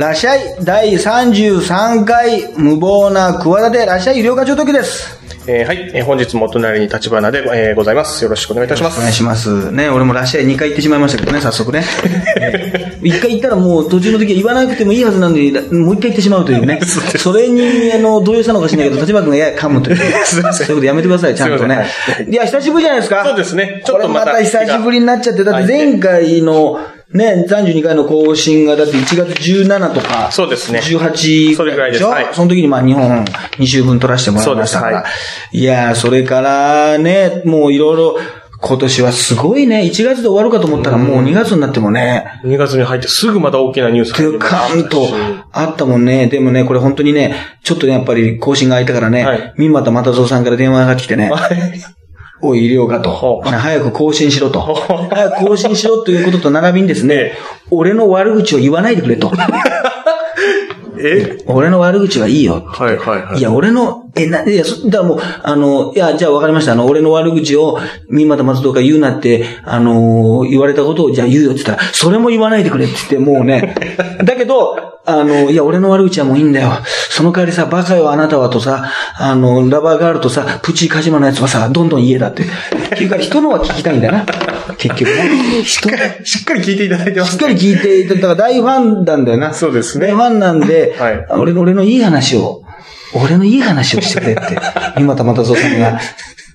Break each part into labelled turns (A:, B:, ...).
A: らっしゃい第33回無謀な企てらっしゃい医療課長時です。
B: えーはい、えー本日もお隣に立花で、えーございます。よろしくお願いいたします。
A: お願いします。ね、俺もらっしゃい2回言ってしまいましたけどね、早速ね。1回言ったらもう途中の時は言わなくてもいいはずなんで、もう1回言ってしまうというね。それに、あの、動揺したのかしらないけど、立花君がやや噛むという。そういうことやめてください、ちゃんとね
B: すい
A: や、久しぶりじゃないですか。
B: そうですねちょ
A: これま
B: っとまた
A: た久しぶりになっちゃって、だって前回の、ね、32回の更新が、だって1月17とか、
B: そうですね。
A: 18
B: それぐらいです。
A: しょ
B: はい。
A: その時にまあ日本2週分取らせてもらいました。から。
B: そうです。
A: い。やー、それからね、もういろいろ、今年はすごいね、1月で終わるかと思ったらもう2月になってもね、
B: 2月に入ってすぐまた大きなニュース
A: てかーんとあったもんね。でもね、これ本当にね、ちょっとね、やっぱり更新が空いたからね、
B: はい。
A: 三股又蔵さんから電話がかかってきてね、おい、医療かと早く更新しろと。早く更新しろということと並びにですね
B: ええ、
A: 俺の悪口を言わないでくれと。
B: え？
A: 俺の悪口はいいよ。
B: はいはいはい。
A: いや、俺の、え、な、いや、そだからもう、あの、いや、じゃあ分かりました。あの、俺の悪口を、三股松戸が言うなって、あの言われたことを、じゃあ言うよって言ったら、それも言わないでくれって言って、もうね。だけど、あの、いや、俺の悪口はもういいんだよ。その代わりさ、バカよあなたはとさ、あの、ラバーガールとさ、プチカジマのやつはさ、どんどん言えだって。っていうか、人のは聞きたいんだよな。結局ね。人の
B: しっかり聞いていただいてます、
A: しっかり聞いていただいた大ファンなんだよな。
B: そうですね
A: 大ファンなんで、
B: はい
A: 俺の、俺のいい話を、俺のいい話をしてくれって、今田又蔵さんが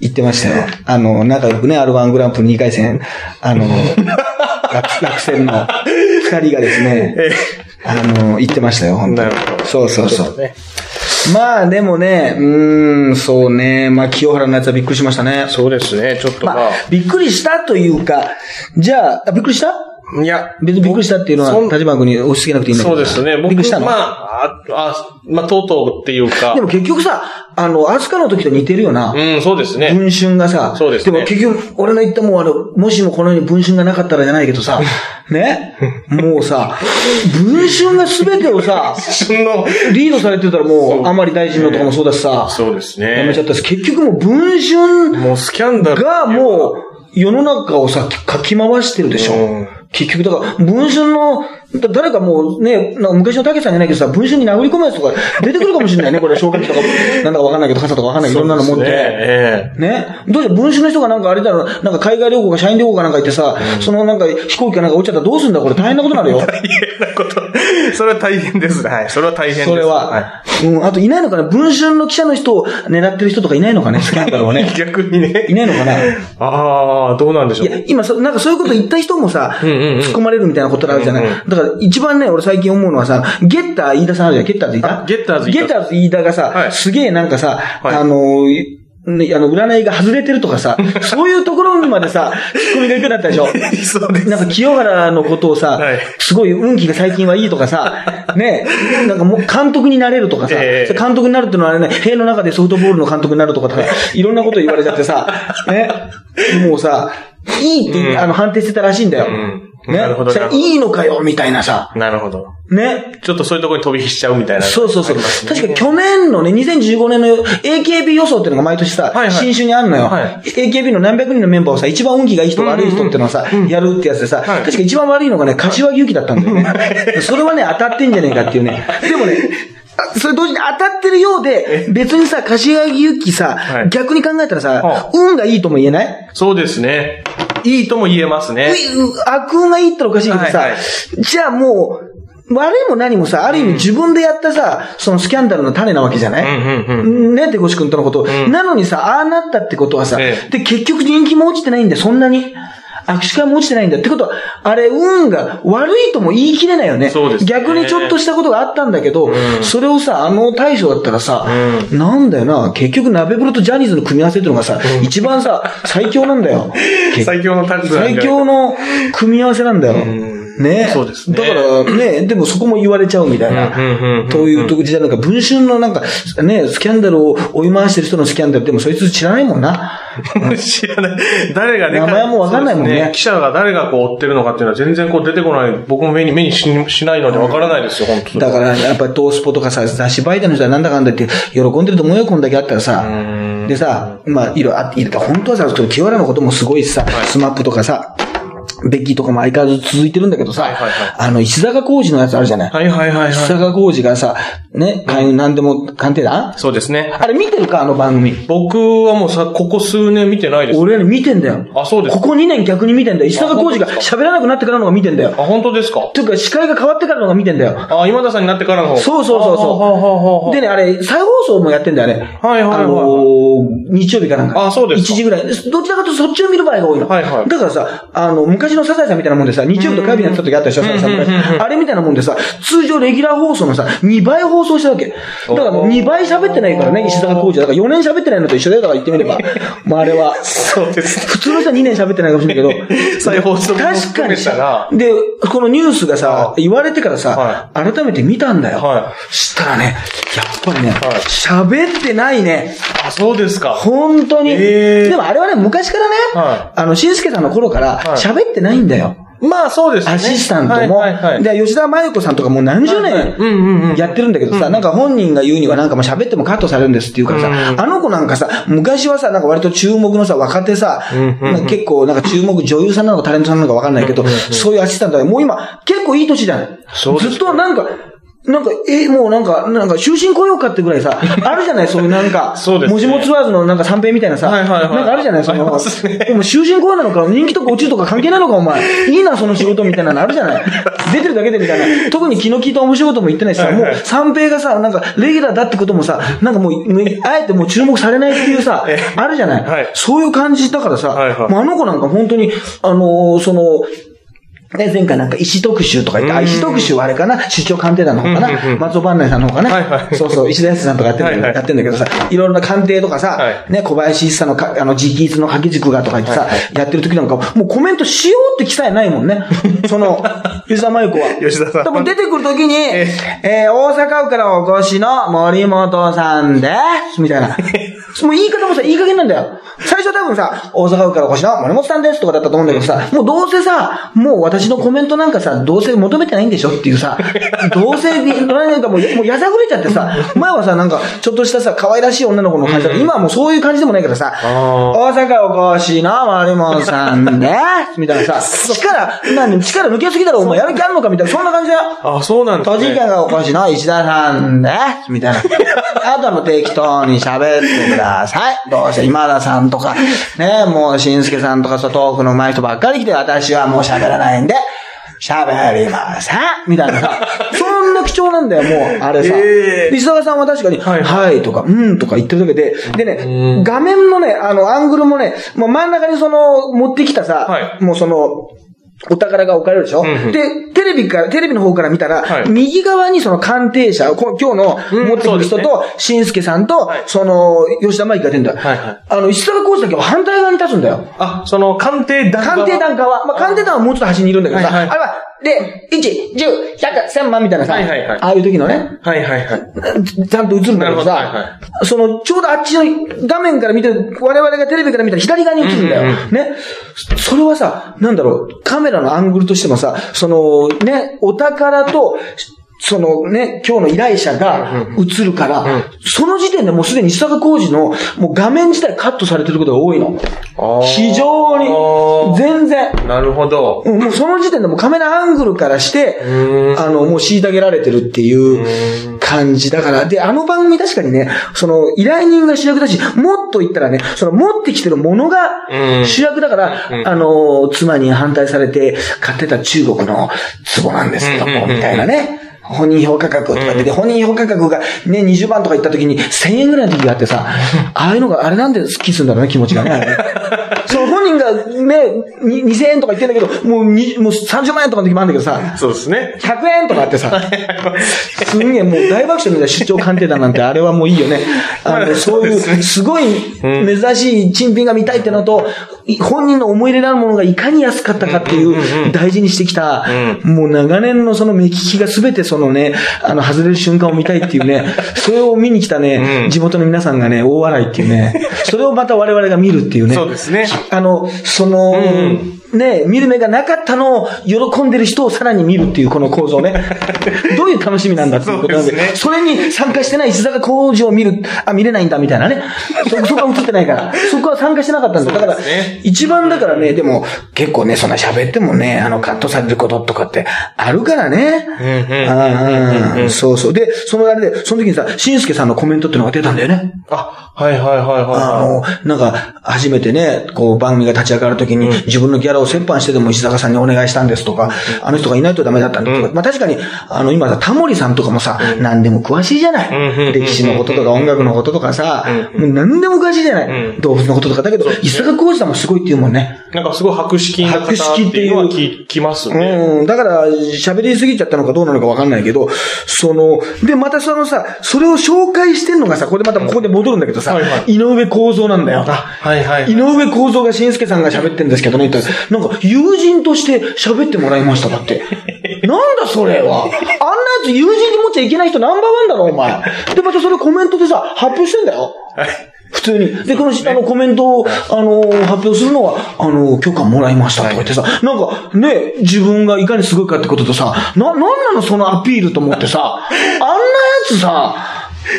A: 言ってましたよ。あの、仲良くね、R1 グランプリ2回戦、あの、落落選の二人がですね、あの、言ってましたよ、本当に
B: なるほど
A: そうそうそう。
B: ね。
A: まあでもね、うーん、そうね、まあ清原のやつはびっくりしましたね。
B: そうですね、ちょっとまあ。
A: まあ、びっくりしたというか、じゃあ、あびっくりした？
B: いや、
A: 別にびっくりしたっていうのは、立場君に押し付けなくていいんだけど。
B: そうですね、僕
A: びっくりしたの、
B: まあ、あ、あまあ、とうとうっていうか
A: で、も結局さ、あの、アスカの時と似てるよな。
B: うん、そうですね。
A: 文春がさ、
B: そうですね
A: も結局、俺の言ったもうあの、もしもこの世に文春がなかったらじゃないけどさ、ね？もうさ、文春が全てをさ、リードされてたらもう、甘利大臣のとかもそうだしさ、
B: そうですね。
A: やめちゃったし、結局もう文春
B: もうスキャンダル。
A: がもう、世の中をさ、かき回してるでしょ。
B: うん
A: 結局、だから、文春の、だ誰かもうね、昔のたけしさんじゃないけどさ、文春に殴り込むやつとか出てくるかもしれないね。これ、消火器とか、なんだかわかんないけど、傘とかわかんないけど、いろんなの持って。
B: ねええ
A: ね。どうして文春の人がなんかあれだろう、なんか海外旅行か社員旅行かなんか行ってさ、そのなんか飛行機かなんか落ちちゃったらどうすんだこれ大変なことになるよ。
B: 大変なこと。それは大変です。はい。それは大変です。
A: それは。うん、あといないのかな文春の記者の人を狙ってる人とかいないのかね スキャンダルをね。
B: 逆にね。
A: いないのかな
B: ああ、どうなんでしょ。
A: いうや、今そ、なんかそういうこと言った人もさ、
B: んうんうん
A: 突っ込まれるみたいなことあるじゃない。だから一番ね、俺最近思うのはさ、ゲッター飯田さんあるじゃん。ゲッターズ飯田
B: あゲッターズ飯田
A: ゲッターズ飯田がさ、
B: はい
A: すげえなんかさ、
B: はい
A: あのいねあの、占いが外れてるとかさ、そういうところにまでさ、ツッコミがいくなったでしょ？
B: そうです。
A: なんか清原のことをさ、
B: はい
A: すごい運気が最近はいいとかさ、ね、なんかもう監督になれるとかさ、
B: ええ
A: 監督になるってのはあれね、塀の中でソフトボールの監督になるとかとか、いろんなこと言われちゃってさ、ね、もうさ、いいって、
B: うん
A: あの判定してたらしいんだよ。
B: うん
A: ね、
B: なるほど
A: いいのかよ、みたいなさ、
B: なるほど。
A: ね。
B: ちょっとそういうところに飛び火しちゃうみたいな。
A: そうそうそう。確か去年のね、2015年の AKB 予想っていうのが毎年さ、
B: はいはい。
A: 新種にあるのよ、
B: はい。
A: AKB の何百人のメンバーをさ、一番運気がいい人、悪い人っていうのをさ、やるってやつでさ、
B: はい。
A: 確か一番悪いのがね、柏木由紀だったんだよね。それはね、当たってんじゃねえかっていうね。でもね、あそれ同時に当たってるようで、別にさ、柏木由紀さ、
B: はい。
A: 逆に考えたらさ
B: は、
A: 運がいいとも言えない？
B: そうですね。いいとも言えますね。
A: う悪運がいいっておかしいけどさ、
B: はいはい。
A: じゃあもう、悪いも何もさ、ある意味自分でやったさ、そのスキャンダルの種なわけじゃない、
B: うんうん
A: ね、手越君とのこと、
B: ん。
A: なのにさ、ああなったってことはさ、
B: ええ。
A: で、結局人気も落ちてないんだよ、そんなに。握手会も落ちてないんだよ。ってことは、あれ、運が悪いとも言い切れないよね。
B: そうですね
A: 逆にちょっとしたことがあったんだけど、それをさ、あの大将だったらさ、なんだよな、結局鍋風呂とジャニーズの組み合わせっていうのがさ、一番さ、最強なんだよ。
B: 最強のタッグなんじゃない
A: 最強の組み合わせなんだよ。ね
B: そうですね
A: だからね、でもそこも言われちゃうみたいな。という時代なんか、文春のなんか、ね、スキャンダルを追い回してる人のスキャンダル、でもそいつ知らないもんな。
B: 知らない。誰がね、
A: 名前もわかんないもんね
B: そうです記者が誰がこう追ってるのかっていうのは全然こう出てこない。僕も目に、目にししないのでわからないですよ、本当
A: だから、やっぱり東スポとかさ、雑誌媒体の人はなんだかんだって喜んでると思うよ、こんだけあったらさ。でさ、まあ、いろいろあって、本当はさ、清原のこともすごいしさ、スマップとかさ、ベッキーとかも相変わらず続いてるんだけどさ、
B: はいはいはい
A: あの、石坂浩二のやつあるじゃない？
B: はいはいはい
A: 石
B: は
A: 坂浩二がさ、ね、開運なんでも鑑定団
B: い。そうですね。
A: あれ見てるかあの番組？
B: 僕はもうさ、ここ数年見てないです。
A: 俺ね、見てんだよ。
B: あ、そうですか。
A: ここ2年逆に見てんだよ。石坂浩二が喋らなくなってからのが見てんだよ。
B: あ、本当ですか？
A: というか、司会が変わってからのが見てんだよ。
B: あ、今田さんになってからの方。
A: そうそうそうそう
B: あはははは
A: でね、あれ、再放送もやってんだよね。
B: はいはいはいはい
A: あのー日曜日かなんか。
B: あそうですか
A: 1時ぐらい。でどちらかというとそっちを見る場合が多いの。
B: はいはい
A: だからさ、あの、昔のサザエさんみたいなもんでさ、日曜日と火曜日にやってた時あったでしょ、サザエさん。あれみたいなもんでさ、通常レギュラー放送のさ、2倍放送したわけ。だからもう2倍喋ってないからね、石坂浩二は。だから4年喋ってないのと一緒だよ、だから言ってみれば。まああれは。
B: そうです。
A: 普通の人は2年喋ってないかもしれないけど。
B: 再放送も
A: 確かにで、このニュースがさ
B: は、
A: 言われてからさ、改めて見たんだよ。
B: は
A: したらね、やっぱりね
B: はい、
A: 喋ってないね。
B: あ、そうですか。
A: 本当に。でもあれはね、昔からね、
B: は
A: あの、しんすけさんの頃から
B: はい
A: 喋ってないんだよ。
B: まあそうですね。
A: アシスタントも。
B: はいはいはい。
A: で、吉田麻由子さんとかもう何十年
B: うんうんうん
A: やってるんだけどさ、なんか本人が言うにはなんかもう喋ってもカットされるんですって言うからさ、
B: うん。
A: あの子なんかさ、昔はさ、なんか割と注目のさ、若手さ、
B: うんうん
A: 結構なんか注目女優さんなのかタレントさんなのかわかんないけど、そういうアシスタントで、もう今結構いい年じゃないずっとなんか、なんか、え、もうなんか、なんか、終身雇用かってぐらいさ、あるじゃないそういうなんか、
B: そうですね。
A: もじもツアーズのなんか三平みたいなさ、
B: はいはいはい
A: なんかあるじゃないその、
B: ね。
A: でも終身雇用なのか、人気とか落ちるとか関係ないのか、お前。いいな、その仕事みたいなのあるじゃない。出てるだけでみたいな。特に気の利いた面白いことも言ってないしさ、もう三平がさ、なんか、レギュラーだってこともさ、なんかもう、ねあえてもう注目されないっていうさ
B: え、
A: あるじゃない、
B: はい。
A: そういう感じだからさ、
B: はいはい
A: あの子なんか本当に、あのーその、ね、前回なんか石特集とか言って、あ、
B: うん。
A: 石特集はあれかな？出張鑑定団の方かな、松尾万内さんの方かな、
B: はいはい。
A: そうそう、石田康さんとかやってるんだけど、
B: はいはい。
A: やってんだけどさ、いろいろな鑑定とかさ、
B: はい。
A: ね、小林一茶のか、あの、直筆の掛け軸がとか言ってさ、
B: はいは
A: やってる時なんか、もうコメントしようって記載ないもんね。その、吉田麻由子は。
B: 吉田さん。
A: でも出てくる時に、
B: え。
A: えー、大阪府からお越しの森本さんです、みたいな。もう言い方もさ、いい加減なんだよ。最初は多分さ、大阪府からお越しの森本さんですとかだったと思うんだけどさ、もうどうせさ、もう私のコメントなんかさ、どうせ求めてないんでしょっていうさ、どうせ、なんかもう、もうやさぐれちゃってさ、前はさ、なんか、ちょっとしたさ、可愛らしい女の子の感じだった。今はもうそういう感じでもないからさ、
B: あ
A: 大阪お越しの森本さんです、みたいなさ、力、なんで力抜けすぎだろ、お前。やる気あるのかみたいな、そんな感じだよ。
B: あ、そうなんです
A: 栃木がお越しの石田さんです、みたいな。あとはもう適当に喋ってください。どうせ今田さんとか、ね、もう新助さんとかさ、トークの上手い人ばっかり来て、私はもう喋らないんで、喋りません。みたいな。さ、そんな貴重なんだよ、もう、あれさ。
B: へー
A: で石澤さんは確かに、
B: はい
A: はい。とか、うんとか言ってるだけで、でね、画面のね、あの、アングルもね、もう真ん中にその、持ってきたさ、
B: はい。
A: もうその、お宝が置かれるでしょ、
B: んうん。
A: で、テレビから、テレビの方から見たら、
B: はい。
A: 右側にその鑑定者、こ今日の
B: うん
A: 持ってくる人と、しんすけさんと、
B: はい。
A: その、吉田麻衣が出るんだよ。
B: はいはい。
A: あの、石坂浩二だけは反対側に立つんだよ。
B: あ、その、鑑定団
A: 鑑定団側。まあ、鑑定団はもうちょっと端にいるんだけどさ、
B: はいはい。
A: あれは、で、1、10、100、1000万みたいなさ、
B: はいはいはい
A: ああいう時のね、
B: はいはいはい。
A: ちゃんと映るんだけどさ、
B: なるほどはい
A: その、ちょうどあっちの画面から見てる、我々がテレビから見たら左側に映るんだよ。
B: うんうん
A: ね。それはさ、なんだろう、カメラのアングルとしてもさ、その、ね、お宝と、そのね、今日の依頼者が映るから、その時点でもうすでに石坂浩二のもう画面自体カットされてることが多いの。非常に、全然。
B: なるほど。
A: うんもうその時点でもうカメラアングルからして、
B: ん
A: あの、もう虐げられてるっていう感じだから。で、あの番組確かにね、その、依頼人が主役だし、もっと言ったらね、その持ってきてるものが
B: うん
A: 主役だから、あの、妻に反対されて買ってた中国の壺なんですけども、みたいなね。本人評価額とかって、で、本人評価額がね、20万とか言った時に1000円ぐらいの時があってさ、ああいうのが、あれなんで好きするんだろうね、気持ちがね。その本人がね、に2000円とか言ってんだけど、もうにもう30万円とかの時もあるんだけどさ、
B: そうですね。
A: 100円とかあってさ、すんげえもう大爆笑みたいな出張鑑定団なんてあれはもういいよね。あの、そういう、すごい珍しい珍品が見たいってのと、本人の思い入れのあるものがいかに安かったかっていう、大事にしてきた、もう長年のその目利きが全てそのね、あの、外れる瞬間を見たいっていうね、それを見に来たね、地元の皆さんがね、大笑いっていうね、それをまた我々が見るっていうね。
B: そうですね。
A: あの、その、ね、見る目がなかったのを喜んでる人をさらに見るっていうこの構造ね。どういう楽しみなんだっていうことなんで、
B: そね
A: それに参加してない石坂工事を見る、あ、見れないんだみたいなね。そ、そこは映ってないから。そこは参加してなかったんだ。だから一番だからね、でも、結構ね、そんな喋ってもね、あの、カットされることとかってあるからね。
B: うんうん
A: そうそう。で、そのあれで、その時にさ、しんすけさんのコメントっていうのが出たんだよね。
B: あ、はいはいはい
A: あ
B: は
A: の、なんか、初めてね、こう、番組が立ち上がるときに、自分のギャラを折半してでも石坂さんにお願いしたんですとか、あの人がいないとダメだったんだとか、まあ確かに、あの、今さ、タモリさんとかもさ、何でも詳しいじゃない。
B: うん
A: 歴史のこととか音楽のこととかさ、もう何でも詳しいじゃない。
B: うん
A: 動物のこととか。だけど、石坂浩二さんもすごいって言うもんね。
B: い。なんかすごい博識な方っ
A: てていうう
B: のは聞きますね。
A: うん。だから、喋りすぎちゃったのかどうなのかわかんないけど、その、で、またそのさ、それを紹介してんのがさ、これまたここで戻るんだけどさ、井上構造なんだよ。
B: はいはい。
A: 井上構造がしんすけさんが喋ってんですけどね、なんか友人として喋ってもらいました、だって。なんだそれは。あんなやつ友人に持っちゃいけない人ナンバーワンだろ、お前。で、またそれコメントでさ、発表してんだよ。
B: はい。
A: 普通に。で、この、あの、コメントを、あの、発表するのは、あの、許可もらいましたとか言ってさ、なんか、ね、自分がいかにすごいかってこととさ、な、なんなのそのアピールと思ってさ、あんなやつさ、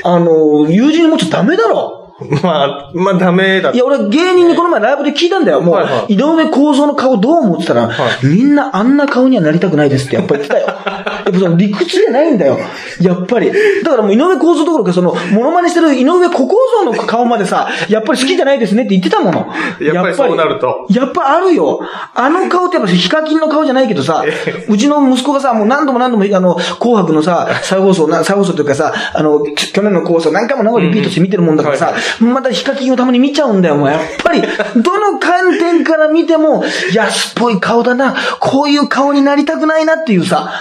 A: あの、友人に持っちゃダメだろ。
B: まあ、まあダメだ
A: い。や、俺芸人にこの前ライブで聞いたんだよ。もう、
B: はいはい
A: 井上構造の顔どう思ってたら、
B: は
A: みんなあんな顔にはなりたくないですってやっぱり言ってたよ。やっぱその理屈じゃないんだよ。やっぱり。だからもう井上構造どころか、その、モノマネしてる井上小構造の顔までさ、やっぱり好きじゃないですねって言ってたもの。
B: やっぱりそうなると。
A: やっぱあるよ。あの顔ってやっぱヒカキンの顔じゃないけどさ、うちの息子がさ、もう何度も何度も、あの、紅白のさ、再放送、な再放送というかさ、あの、き去年の放送何回も何回もリピートして見てるもんだからさ、またヒカキンをたまに見ちゃうんだよ、もう。やっぱり、どの観点から見ても、安っぽい顔だな、こういう顔になりたくないなっていうさ、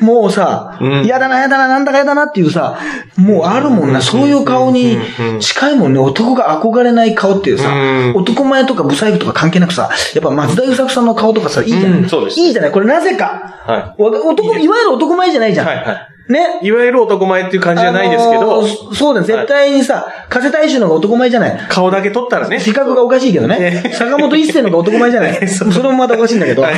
A: もうさ、
B: うん。
A: やだな、やだな、なんだかやだなっていうさ、もうあるもんな、そういう顔に近いもんね、男が憧れない顔っていうさ
B: うん、
A: 男前とかブサイクとか関係なくさ、やっぱ松田優作さんの顔とかさ、いいじゃない、
B: うん。そうです
A: いいじゃない。これなぜか。
B: は
A: わ男、いわゆる男前じゃないじゃん。
B: はいは
A: ね。
B: い。いわゆる男前っていう感じじゃないですけ
A: あ
B: ど
A: の、ーそうだよ、絶対にさ、風大衆の方が男前じゃない。
B: 顔だけ取ったらね。
A: 比較がおかしいけどね。坂本一世の方が男前じゃない。それもまたおかしいんだけど
B: はい。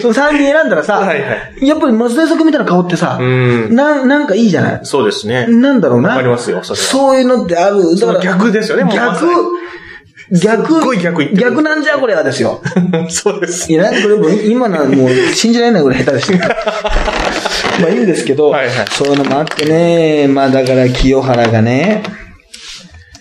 A: その3人選んだらさ、
B: はいは
A: やっぱり松田優作みたいな顔ってさ、
B: うん
A: ななんかいいじゃない？
B: そうですね。
A: なんだろうな。
B: わかりますよそ
A: そういうのってある。だから
B: 逆ですよね
A: 逆
B: に、
A: 逆、
B: 逆
A: 逆なんじゃこれはですよ。
B: そうです。
A: いや、なんでこれ今のはもう信じられないぐらい下手でした。まあいいんですけど、
B: はいはい
A: そういうのもあってね、まあだから清原がね、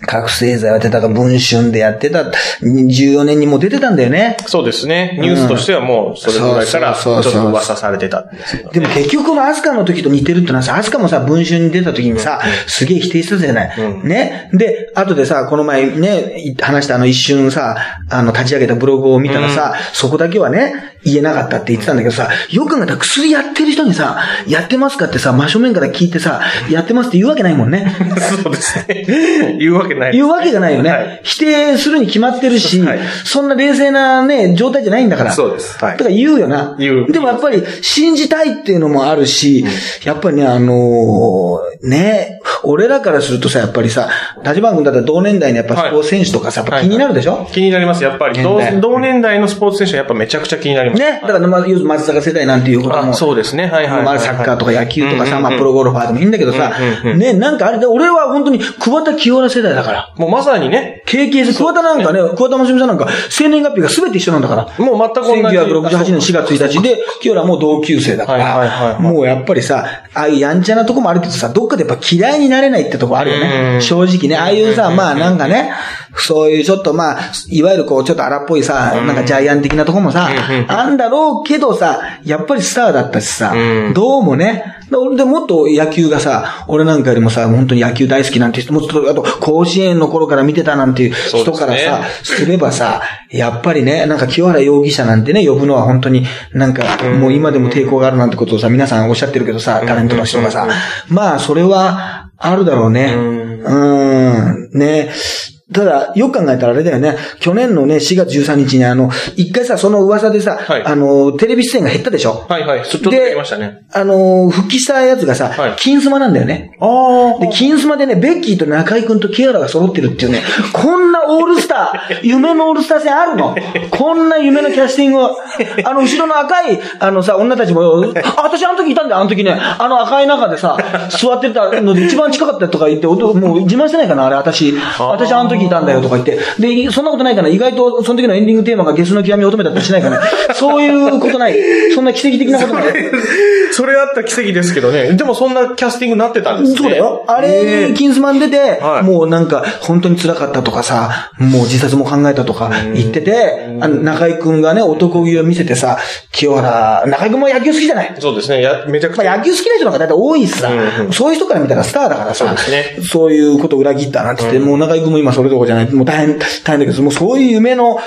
A: 覚醒剤をやってたか文春でやってた、14年にもう出てたんだよね。
B: そうですね。ニュースとしてはもう、それぐらいから、ちょっと噂されてたんですけど。
A: でも結局アスカの時と似てるってのはさ、アスカもさ、文春に出た時にさ、すげえ否定してたじゃない。
B: うん
A: ね。で、後でさ、この前ね、話したあの一瞬さ、あの立ち上げたブログを見たらさ、そこだけはね、言えなかったって言ってたんだけどさ、よく考えたら薬やってる人にさ、やってますかってさ、真正面から聞いてさ、やってますって言うわけないもんね。
B: そうですね。言うわけないです
A: 言うわけがないよね。
B: はい
A: 否定するに決まってるし、
B: はい
A: そんな冷静なね、状態じゃないんだから。
B: そうですはい
A: だから言うよな。
B: 言う
A: でもやっぱり信じたいっていうのもあるし、やっぱりね、あのーね、俺らからするとさ、やっぱりさ、立花君だったら同年代のやっぱスポーツ選手とかさ、やっぱ気になるでしょ、
B: 気になります。やっぱり同年代のスポーツ選手はやっぱめちゃくちゃ気になります。
A: ね。だから、まあ、要するに松坂世代なんていうことも。
B: あそうですね。はいはいはい
A: サッカーとか野球とかさ、
B: うんうんうん
A: まあ、プロゴルファーでもいいんだけどさ
B: うんうんう、ん
A: ね、なんかあれで、俺は本当に桑田清原世代だから。
B: もうまさにね、
A: 経験して、桑田なんかね、桑田真澄さんなんか、生年月日が全て一緒なんだから。
B: もう全く同じ。
A: 1968年4月1日で、清原はもう同級生だか
B: はいはいはい
A: ら、
B: はい
A: もうやっぱりさ、ああいうやんちゃなとこもあるけどさ、どっかでやっぱ嫌いになれないってとこあるよ
B: う
A: ね。
B: ん。
A: 正直ね、ああいうさ、まあなんかね、そういうちょっとまあ、いわゆるこう、ちょっと荒っぽいさ、なんかジャイアン的なとこもさあんだろうけどさ、やっぱりスターだったしさ
B: うん、
A: どうもね、でもっと野球がさ、俺なんかよりもさ、本当に野球大好きなんて人も、あと甲子園の頃から見てたなんていう人からさ、すればさ、やっぱりね、なんか清原容疑者なんてね、呼ぶのは本当になんか、もう今でも抵抗があるなんてことをさ、皆さんおっしゃってるけどさ、タレントの人がさ、まあ、それは、あるだろうね。
B: うん
A: うん、ね。ただ、よく考えたらあれだよね。去年のね、4月13日にあの、一回さ、その噂でさ、
B: はい
A: あの、テレビ出演が減ったでしょ
B: はいはい。ちょっと
A: で
B: 言いましたね。
A: あの、復帰したやつがさ、
B: はい
A: 金スマなんだよね。
B: あ
A: で、金スマでね、ベッキーと中井くんとキアラが揃ってるっていうね、こんなオールスター、夢のオールスター戦あるの？こんな夢のキャスティングを、あの、後ろの赤い、あのさ、女たちも、あ、私あの時いたんだよ、あの時ね、あの赤い中でさ、座ってたので一番近かったとか言って、おもう自慢してないかな、あれ、私。私あの時いたんだよとか言って。で、そんなことないかな、意外とその時のエンディングテーマがゲスの極み乙女だったりしないかな。そういうことない。そんな奇跡的なことない。
B: それあった奇跡ですけどね。でもそんなキャスティングになってたんですね。
A: そうだよ。あ
B: へ
A: れに、
B: え
A: キンスマン出て、
B: はい
A: もうなんか、本当に辛かったとかさ、もう自殺も考えたとか言ってて、あの中井くんがね、男気を見せてさ、清原、中井くんも野球好きじゃない
B: そうですね。や、めちゃくちゃ。
A: まあ野球好きな人なんか大体多いしさ、
B: うんうん
A: そういう人から見たらスターだからさ、
B: そうね
A: そういうことを裏切ったなんて言って、もう中井くんも今それどころじゃない、もう大変、大変だけど、もうそういう夢の、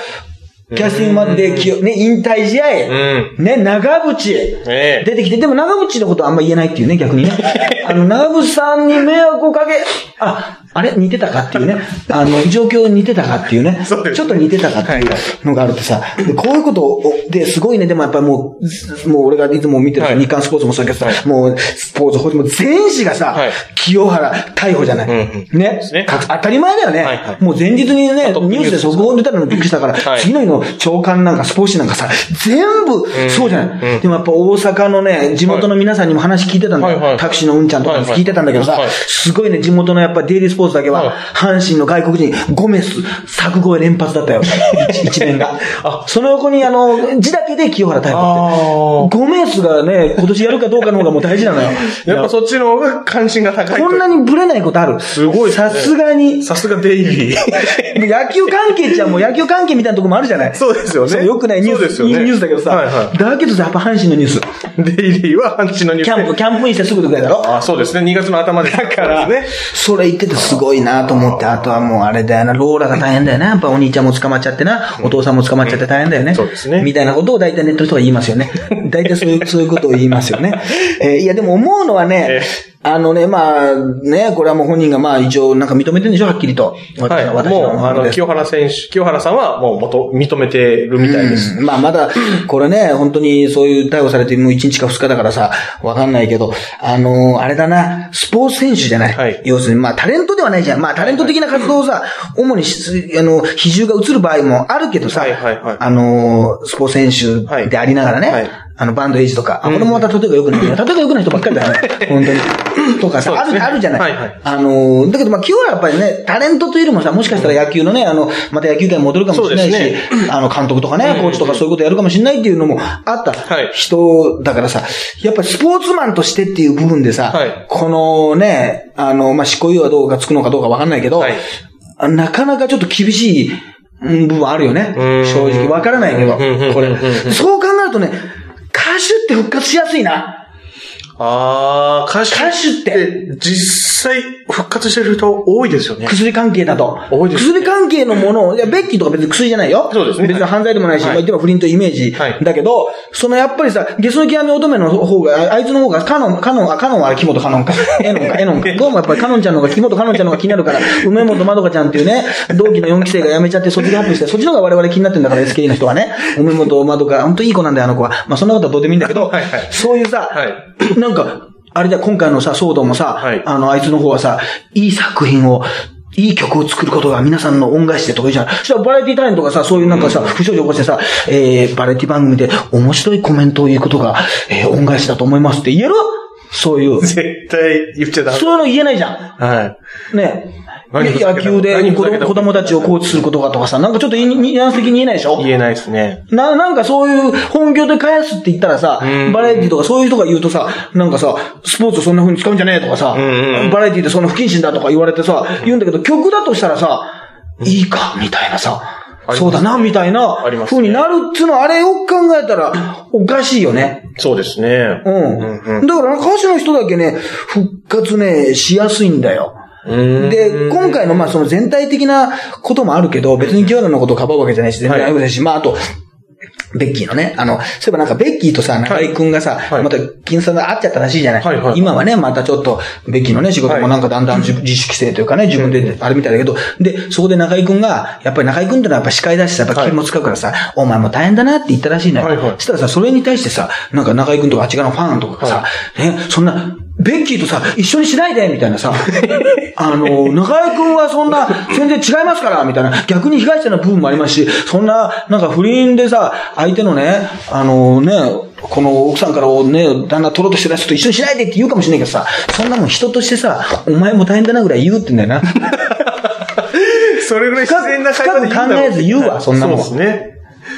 A: キャスティングまで、ね、引退試合、
B: うん。
A: ね、長渕、
B: ええ。
A: 出てきて、でも長渕のことはあんま言えないっていうね、逆にね。あの、長渕さんに迷惑をかけ、あ、あれ？似てたかっていうね。あの、状況似てたかっていうね。
B: そうです。
A: ちょっと似てたかっていうのがあるとさ、でこういうことを、で、すごいね、でもやっぱりもう、もう俺がいつも見てるさ
B: はい。
A: 日刊スポーツもそうだけどさ、
B: はい。
A: もう、スポーツ報知も全紙がさ、
B: はい。
A: 清原逮捕じゃない。
B: うんう
A: ね
B: すね。
A: か当たり前だよね。
B: はいはい。
A: もう前日にね、ニュースで速報出たのにびっくりしたから、
B: はい。
A: 次の日の長官なんかスポーツ紙なんかさ、全部、そうじゃない。
B: うん
A: でもやっぱ大阪のね、地元の皆さんにも話聞いてたんだよ。タクシーのうんちゃんとかに聞いてたんだけどさ、すごいね、地元のやっぱデイリースポーツだけは、
B: はい
A: 阪神の外国人、ゴメス、作越連発だったよ。一一面が。その横にあの、字だけで清原逮捕
B: あ
A: って。ゴメスがね、今年やるかどうかの方がもう大事なのよ。
B: あ。やっぱそっちの方が関心が高いと。
A: こんなにブレないことある。
B: すごい
A: さすがに。
B: さすがデイリー。
A: 野球関係っちゃもう野球関係みたいなとこもあるじゃない。
B: そうですよね
A: よくないニュース、
B: ですよね
A: いいニュースだけどさ。
B: はいはい
A: だけどさ、やっぱ阪神のニュース。
B: デイリーは阪神のニュース。
A: キャンプ、キャンプインしてすぐぐらいだろ
B: あそうですね。2月の頭で。だからね。
A: それ言っててすごいなと思って、あとはもうあれだよな、ローラが大変だよな。やっぱお兄ちゃんも捕まっちゃってな、お父さんも捕まっちゃって大変だよね。
B: そうですね
A: みたいなことを大体ネットの人が言いますよね。大体そういう、そういうことを言いますよね。えーいやでも思うのはね
B: え、
A: あのね、まあ、ね、これはもう本人がまあ一応なんか認めてるんでしょ、はっきりと。
B: はい。
A: 私
B: もう、あの、
A: で
B: 清原選手、清原さんはもう元、認めてるみたいです。
A: うんまあまだ、これね、本当にそういう逮捕されてもう1日か2日だからさ、わかんないけど、あのーあれだな、スポーツ選手じゃない。
B: はい
A: 要するに、まあタレントではないじゃん。まあタレント的な活動をさ、主にし、あの、比重が移る場合もあるけどさ、
B: はいはいはい
A: あのースポーツ選手でありながらね、
B: はい
A: あの、バンドエイジとか、あ、これもまた例えば良くない。例えば良くない人ばっかりだよね。本当に。とかさ、ある、あるじゃない。
B: はいはい。
A: あのーだけどまあ今日はやっぱりね、タレントというよりもさ、もしかしたら野球のね、あの、また野球界に戻るかもしれないし、
B: そうです
A: あの、監督とかね、コーチとかそういうことやるかもしれないっていうのもあった。
B: はい。
A: 人だからさ、やっぱりスポーツマンとしてっていう部分でさ、
B: はい。
A: このね、あの、まあ、執行猶予はどうかつくのかどうかわかんないけど、
B: はい。
A: あなかなかちょっと厳しいうん部分あるよね。
B: うん。
A: 正直わからないけど、これ。そう考えるとね、シュって復活しやすいな。
B: ああ、歌手
A: 歌手って
B: 実際復活してる人多いですよね。
A: 薬関係だと。
B: 多いです
A: 薬関係のものを、いや、ベッキーとか別に薬じゃないよ。
B: そうですね
A: 別に犯罪でもないし、
B: はい
A: まあ言っても不倫というイメージ。
B: はい
A: だけど、そのやっぱりさ、ゲスの極み乙女の方が、ああいつの方が、カノン、カノン、あ、カノンは木本カノンか。エノンか、エノンか。どうもやっぱりカノンちゃんの方が、木本カノンちゃんの方が気になるから、梅本まどかちゃんっていうね、同期の4期生が辞めちゃって卒業発表して、そっちの方が我々気になってんだから、SK の人はね。梅本まどか、本当いい子なんだよ、あの子は。まあそんなことはどうでもいいんだけど、
B: はいはい
A: そういうさ、
B: はい
A: なんか、あれだ、今回のさ、騒動もさ、
B: はい
A: あの、あいつの方はさ、いい作品を、いい曲を作ることが皆さんの恩返しでとか言うじゃん。そしたらバラエティタレントがさ、そういうなんかさ、不祥事を起こしてさ、えー、バラエティ番組で面白いコメントを言うことが、えー、恩返しだと思いますって言える？そういう。
B: 絶対言っちゃダメ。
A: そういうの言えないじゃん。
B: はい。
A: ね。野球で子供子供たちをコーチすることがとかさ、なんかちょっとニニュアンス的に言えないでしょ？
B: 言えないですね。
A: な、なんかそういう本業で返すって言ったらさ
B: うん、
A: バラエティとかそういう人が言うとさ、なんかさ、スポーツそんな風に使うんじゃねえとかさ、バラエティでその不謹慎だとか言われてさ、言うんだけど曲だとしたらさ、いいか、みたいなさ、そうだな、みたいな風になるっていうのは、あれを考えたら、おかしいよね。
B: そうですね。
A: うん。
B: うんうん
A: だから歌手の人だけね、復活ね、しやすいんだよ。
B: うん。
A: で、今回のまあその全体的なこともあるけど、別に清原のことをかばうわけじゃないし、全然あるし、まああと、ベッキーのね、あの、そういえばなんかベッキーとさ、中井くんがさ、
B: はい。
A: また金さんが会っちゃったらしいじゃない、
B: はいはい。
A: 今はね、またちょっと、ベッキーのね、仕事もなんかだんだん自自主規制というかね、自分であれみたいだけど、で、そこで中井くんが、やっぱり中井くんってのはやっぱ司会だしさ、やっぱ気も使うからさ、お前も大変だなって言ったらしいのよ。
B: はいはい。
A: そしたらさ、それに対してさ、なんか中井くんとかあっち側のファンとかがさ、ね、そんな、ベッキーとさ、一緒にしないでみたいなさ、あの、中井くんはそんな、全然違いますからみたいな、逆に被害者の部分もありますし、そんな、なんか不倫でさ、相手のね、あのね、この奥さんからね、旦那取ろうとしてるやつと一緒にしないでって言うかもしれないけどさ、そんなもん人としてさ、お前も大変だなぐらい言うってんだよな。
B: それぐらい自然な会話で
A: 考えず言うわそんなもん
B: そうですね。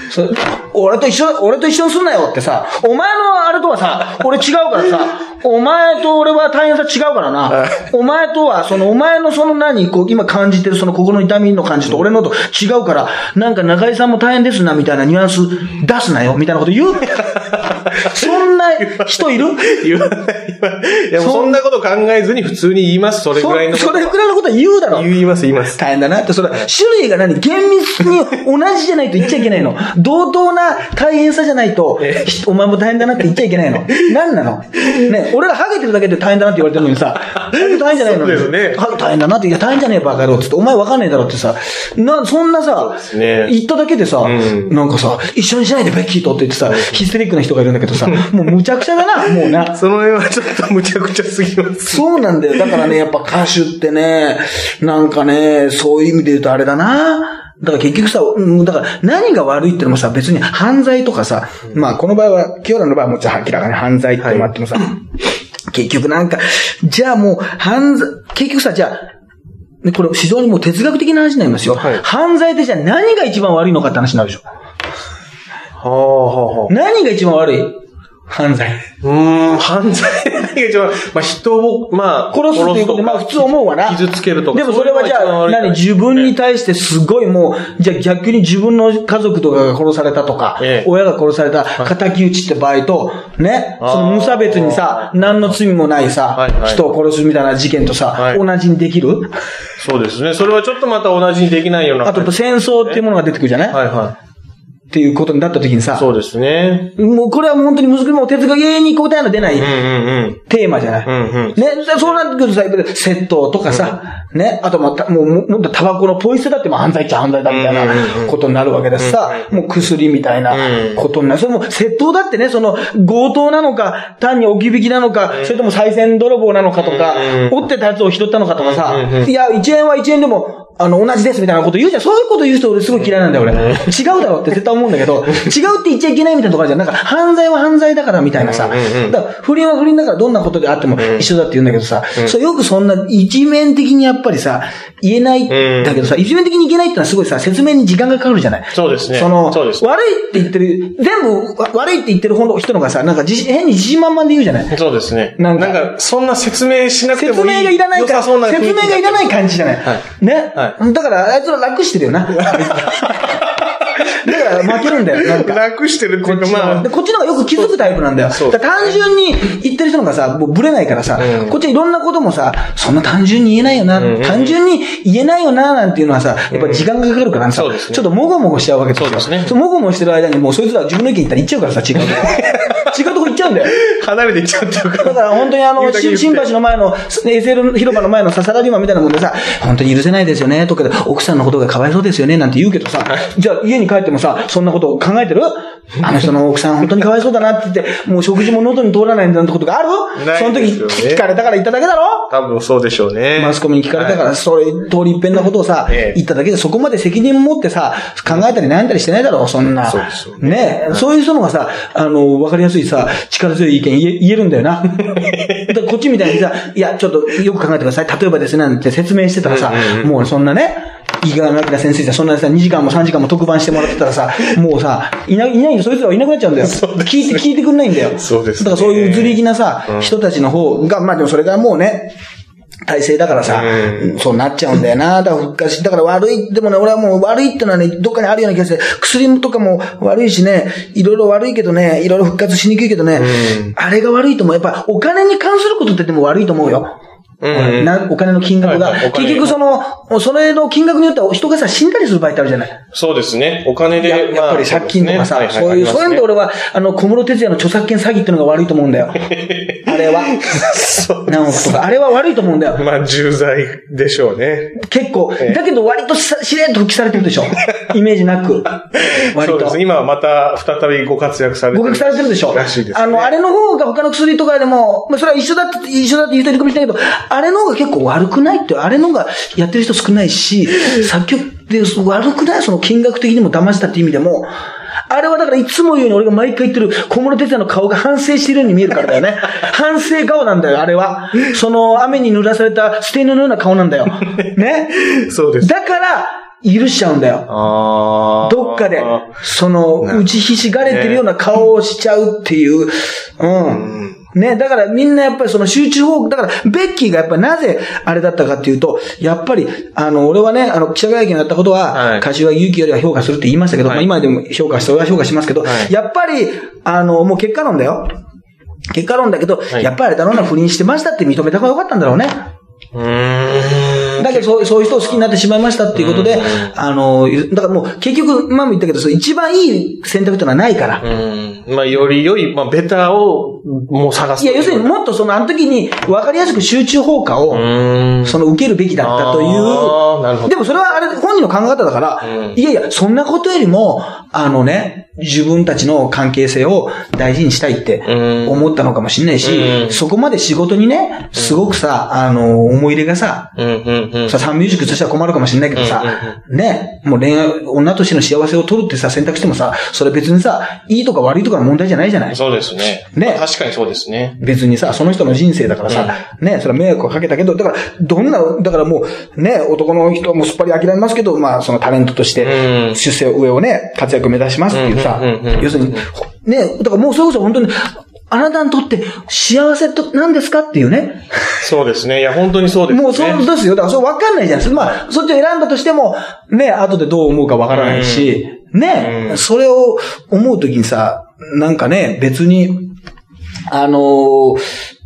A: そ俺と一緒、俺と一緒にすんなよってさ、お前のあれとはさ、俺違うからさ、お前と俺は大変さ違うからな。お前とは、その、お前のその何、こう、今感じてるその心の痛みの感じと俺のと違うから、なんか中井さんも大変ですな、みたいなニュアンス出すなよ、みたいなこと言うそん な人いる？
B: 言わない、言わない。いや、もうそんなこと考えずに普通に言います、それぐらいのこと。
A: そそれぐらいのこと言うだろ。
B: 言います、言います。
A: 大変だなって、それ、種類が何厳密に同じじゃないと言っちゃいけないの。同等な大変さじゃないと、ひお前も大変だなって言っちゃいけないの。何なの？ね、俺がハゲてるだけで大変だなって言われてるのにさ、大変じゃないのに。
B: そうですね
A: ハゲ大変だなって、いや大変じゃねえバカ野郎っつって、お前わかんねえだろってさ、な、そんなさ、
B: すね
A: 言っただけでさ、
B: ん
A: なんかさ、一緒にしないでベッキーとって言ってさ、ヒステリックな人がいるんだけどさ、もうむちゃくちゃだな、もうな。
B: その辺はちょっとむちゃくちゃすぎます。
A: そうなんだよ。だからね、やっぱ歌手ってね、なんかね、そういう意味で言うとあれだな。だから結局さ、うんだから何が悪いってのもさ、別に犯罪とかさ、まあこの場合は、清良の場合はもちろん明らかに犯罪ってのもあってもさ、結局なんか、じゃあもう犯罪、結局さ、じゃあ、ねこれ非常にもう哲学的な話になりますよ。
B: はい
A: 犯罪ってじゃあ何が一番悪いのかって話になるでしょ。
B: はあ、はあ、はあ。
A: 何が一番悪い？犯罪。
B: うーん、犯罪。まあ人を、まあ、
A: 殺すっていうことで、まあ普通思うわな。
B: 傷つけるとか。
A: でもそれはじゃあ、何自分に対してすごいもう、じゃあ逆に自分の家族とかが殺されたとか、
B: ええ。
A: 親が殺された仇討ちって場合と、ね、その無差別にさ、何の罪もないさ、
B: はいはい。
A: 人を殺すみたいな事件とさ、
B: はい。
A: 同じにできる？
B: そうですね。それはちょっとまた同じにできないような。
A: あと戦争っていうものが出てくるじゃない、
B: はいは
A: っていうことになった時に
B: い。
A: さ、
B: そうですね。
A: もうこれはもう本当に難しい、もう哲学に答えの出ない
B: うんうんうん。
A: テーマじゃない？
B: うんうん。
A: ね、そうなってくるとさ、窃盗とかさ、ね、あとまた、もう、ももっとタバコのポイ捨てだってもう犯罪っちゃ犯罪だみたいな
B: うんうんうん
A: ことになるわけですさ、もう薬みたいなことになる。それも窃盗だってね、その強盗なのか、単に置き引きなのか、それとも賽銭泥棒なのかとか
B: うんうん、
A: 折ってたやつを拾ったのかとかさ
B: うんうんう、ん
A: いや、1円は1円でも、あの、同じですみたいなこと言うじゃん。そういうこと言う人俺すごい嫌いなんだよ、俺。違うだろうって絶対思うんだけど、違うって言っちゃいけないみたいなところじゃん。なんか、犯罪は犯罪だからみたいなさ。だから、不倫は不倫だからどんなことであっても一緒だって言うんだけどさ、そうよくそんな一面的にやっぱりさ、言えないんだけどさ、一面的に言えないってのはすごいさ、説明に時間がかかるじゃない？
B: そうですね。
A: その、
B: そうです。
A: 悪いって言ってる、全部わ悪いって言ってる方の人のがさ、なんか変に自信満々で言うじゃない？
B: そうですね。
A: な
B: んんか、そんな説明しなくてもいい。
A: 説明がいらないか
B: 良さそうな
A: 説明がいらない感じじゃない？
B: は
A: ね、
B: は
A: だから、あいつら楽してるよな。だから負けるんだよ、なんか。
B: 楽してるっていうか、まあ
A: で、こっちの方がよく気づくタイプなんだよ。
B: そう
A: だ単純に言ってる人の方がさ、もうブレないからさ、
B: うん
A: こっちはいろんなこともさ、そんな単純に言えないよな、
B: んうん
A: 単純に言えないよな、なんていうのはさ、やっぱ時間がかかるからさ、
B: そうですね
A: ちょっともごもごしちゃうわけですよ。
B: そうですね
A: そうもごもごしてる間にもうそいつら自分の意見言ったら言っちゃうからさ、違うとこ。違うとこ行っちゃうんだよ。
B: 離れていっちゃうっていうか。
A: だから本当にあの、新橋の前の、ね SL 広場の前のさ、サラリーマンみたいなもんでさ、本当に許せないですよね、とかで、奥さんのことがかわいそうですよね、なんて言うけどさ、じゃあ家に帰ってもさ、そんなことを考えてる？あの人の奥さん本当にかわいそうだなって言って、もう食事も喉に通らないんだってことがある？その時聞かれたから言っただけだろ？
B: 多分そうでしょうね。
A: マスコミに聞かれたから、それ、通り一遍なことをさ、
B: ええ。
A: 言っただけで、そこまで責任持ってさ、考えたり悩んだりしてないだろう、そんな。
B: そうですよ
A: ね。そういう人のがさ、あの、わかりやすいさ、力強い意見言え言えるんだよな。こっちみたいにさ、いや、ちょっとよく考えてください。例えばですね、なんて説明してたらさ、もうそんなね、伊賀明先生じゃそんなさ、2時間も3時間も特番してもらってたらさ、もうさ、いない、いないよ、そいつらは いなくなっちゃうんだよ。聞いて、聞いてくんないんだよ。
B: そうですね
A: だからそういうずり気なさ、人たちの方が、まあでもそれがもうね、体制だからさ、
B: うん
A: そうなっちゃうんだよな。だから復活し、だから悪い、でもね、俺はもう悪いってのはね、どっかにあるような気がして、薬とかも悪いしね、いろいろ悪いけどね、いろいろ復活しにくいけどね、
B: うん
A: あれが悪いと思う。やっぱお金に関することってでも悪いと思うよ。
B: うん
A: なお金の金額が、
B: はいはい
A: 結局その、それの金額によっては人がさ、死んだりする場合ってあるじゃない。
B: そうですね。お金で、
A: ややっぱり借金とかさ、そういう、そういうので俺は、あの、小室哲也の著作権詐欺っていうのが悪いと思うんだよ。あれは。何億とか。あれは悪いと思うんだよ。
B: まあ、重罪でしょうね。
A: 結構。
B: ええ
A: だけど割とさしれっと復帰されてるでしょ。イメージなく。割と
B: そうです。。今はまた再びご活躍されて
A: 合格されてるでしょ。
B: らしいです、ね。
A: あの、あれの方が他の薬とかでも、まあ、それは一緒だって、一緒だって言う人いるかもしれないけど、あれの方が結構悪くないって、あれの方がやってる人少ないし、作曲で悪くないその金額的にも騙したって意味でも、あれはだからいつも言うように俺が毎回言ってる小室哲也の顔が反省してるように見えるからだよね。反省顔なんだよ、あれは。その雨に濡らされた捨て犬のような顔なんだよ。ね？
B: そうです。
A: だから、許しちゃうんだよ。どっかで、その、打ちひしがれてるような顔をしちゃうっていう。うん。ね、だからみんなやっぱりその集中法、だから、ベッキーがやっぱりなぜあれだったかっていうと、やっぱり、あの、俺はね、あの、記者会見をやったことは、
B: はい
A: 柏勇気よりは評価するって言いましたけど、
B: はい
A: まあ今でも評価して、俺は評価しますけど、
B: はい
A: やっぱり、あの、もう結果論だよ。結果論だけど、
B: い
A: やっぱりあれだろうな、不倫してましたって認めた方がよかったんだろうね。
B: うーん。
A: だけどそう、そういう人を好きになってしまいましたっていうことで、あの、だからもう結局、前も言ったけど、一番いい選択っていうのはないから。
B: うん。まあ、より良い、まあ、ベターを、もう探す。
A: いや、要するにもっとその、あの時に分かりやすく集中放火
B: う
A: を。その受けるべきだったという。
B: なるほど。
A: でもそれはあれ、本人の考え方だから、
B: うん
A: いやいや、そんなことよりも、あのね、自分たちの関係性を大事にしたいって
B: うん
A: 思ったのかもしれないし、
B: うん
A: そこまで仕事にね、すごくさ、あの、思い入れがさ、
B: うん、うん、うん。
A: さ、サンミュージックとしては困るかもしれないけどさ、ね、もう恋愛、女としての幸せを取るってさ、選択してもさ、それ別にさ、いいとか悪いとかの問題じゃないじゃない？
B: そうですね。
A: ね
B: まあ確かにそうですね。
A: 別にさ、その人の人生だからさ、ね、それは迷惑をかけたけど、だから、どんな、だからもう、ね、男の人もすっぱり諦めますけど、まあ、そのタレントとして
B: う、ん
A: 出世上をね、活躍を目指しますっていうさ
B: うんうんうんうん、
A: 要するに、ね、だからもうそれこそ本当に、あなたにとって幸せと何ですかっていうね。
B: そうですね。いや、本当にそうですね。
A: もうそうですよ。だからそれ分かんないじゃないですか。まあ、そっちを選んだとしても、ね、後でどう思うか分からないし、ね、
B: うん
A: それを思うときにさ、なんかね、別に、あのー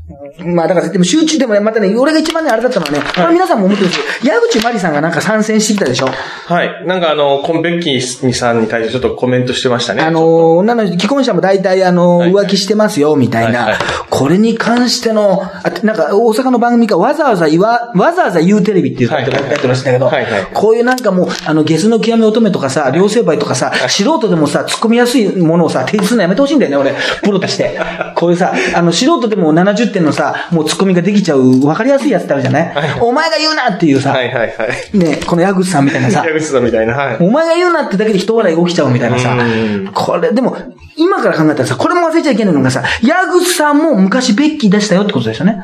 A: まあだから、でも集中、でもねまたね、俺が一番ね、あれだったのはね、これ皆さんも思ってるんですけど、矢口まりさんがなんか参戦してきたでしょ？
B: はい。なんかあの、コンベッキーさんに対してちょっとコメントしてましたね。
A: あのー、女の既婚者も大体あのー、
B: はい
A: 浮気してますよ、みたいな
B: はいはい。
A: これに関しての、あなんか大阪の番組かわざわざ言わ、わざわざ言うテレビっていうタイトル
B: はいはい
A: タイトルらしいんだけど
B: はいはい、
A: こういうなんかもう、あの、ゲスの極み乙女とかさ、両成敗とかさ、素人でもさ、突っ込みやすいものをさ、提示するのやめてほしいんだよね、俺。プロとして。こういうさ、あの、素人でも70点のさ、もう突っ込みができちゃう、わかりやすいやつってあるじゃない？お前が言うなっていうさ、
B: はいはいはい。
A: ね、この矢口さんみたいなさ、
B: 矢口さんみたいな、はい。
A: お前が言うなってだけで人笑いが起きちゃうみたいなさ
B: うん。
A: これ、でも、今から考えたらさ、これも忘れちゃいけないのがさ、矢口さんも昔ベッキー出したよってことですよね。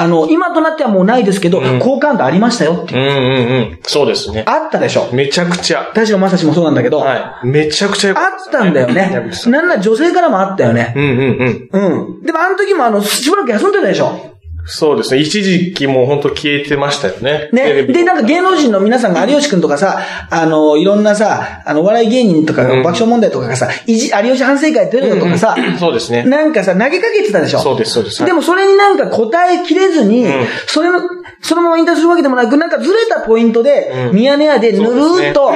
A: あの、今となってはもうないですけど、好感度ありましたよっていう。
B: うんうんうん。そうですね。
A: あったでしょ。
B: めちゃくちゃ。
A: 田代正史もそうなんだけど、あ
B: はい。めちゃくちゃ良か
A: ったんだよねなんなら女性からもあったよね。
B: うんうんうん。
A: うん。でもあの時もあの、しばらく休んでたでしょ。
B: そうですね。一時期もう本当消えてましたよね。テ
A: ね。で、なんか芸能人の皆さんが有吉くんとかさ、あの、いろんなさ、あの、お笑い芸人とか爆笑問題とかがさ、いじ、有吉反省会出るのとかさ、
B: そうですね。
A: なんかさ、投げかけてたでしょ？
B: そうですそうです。はい。
A: でもそれになんか答えきれずに、
B: ん。
A: それの、そのまま引退するわけでもなく、なんかずれたポイントで、
B: うん。
A: ミヤネ屋でぬるーっと、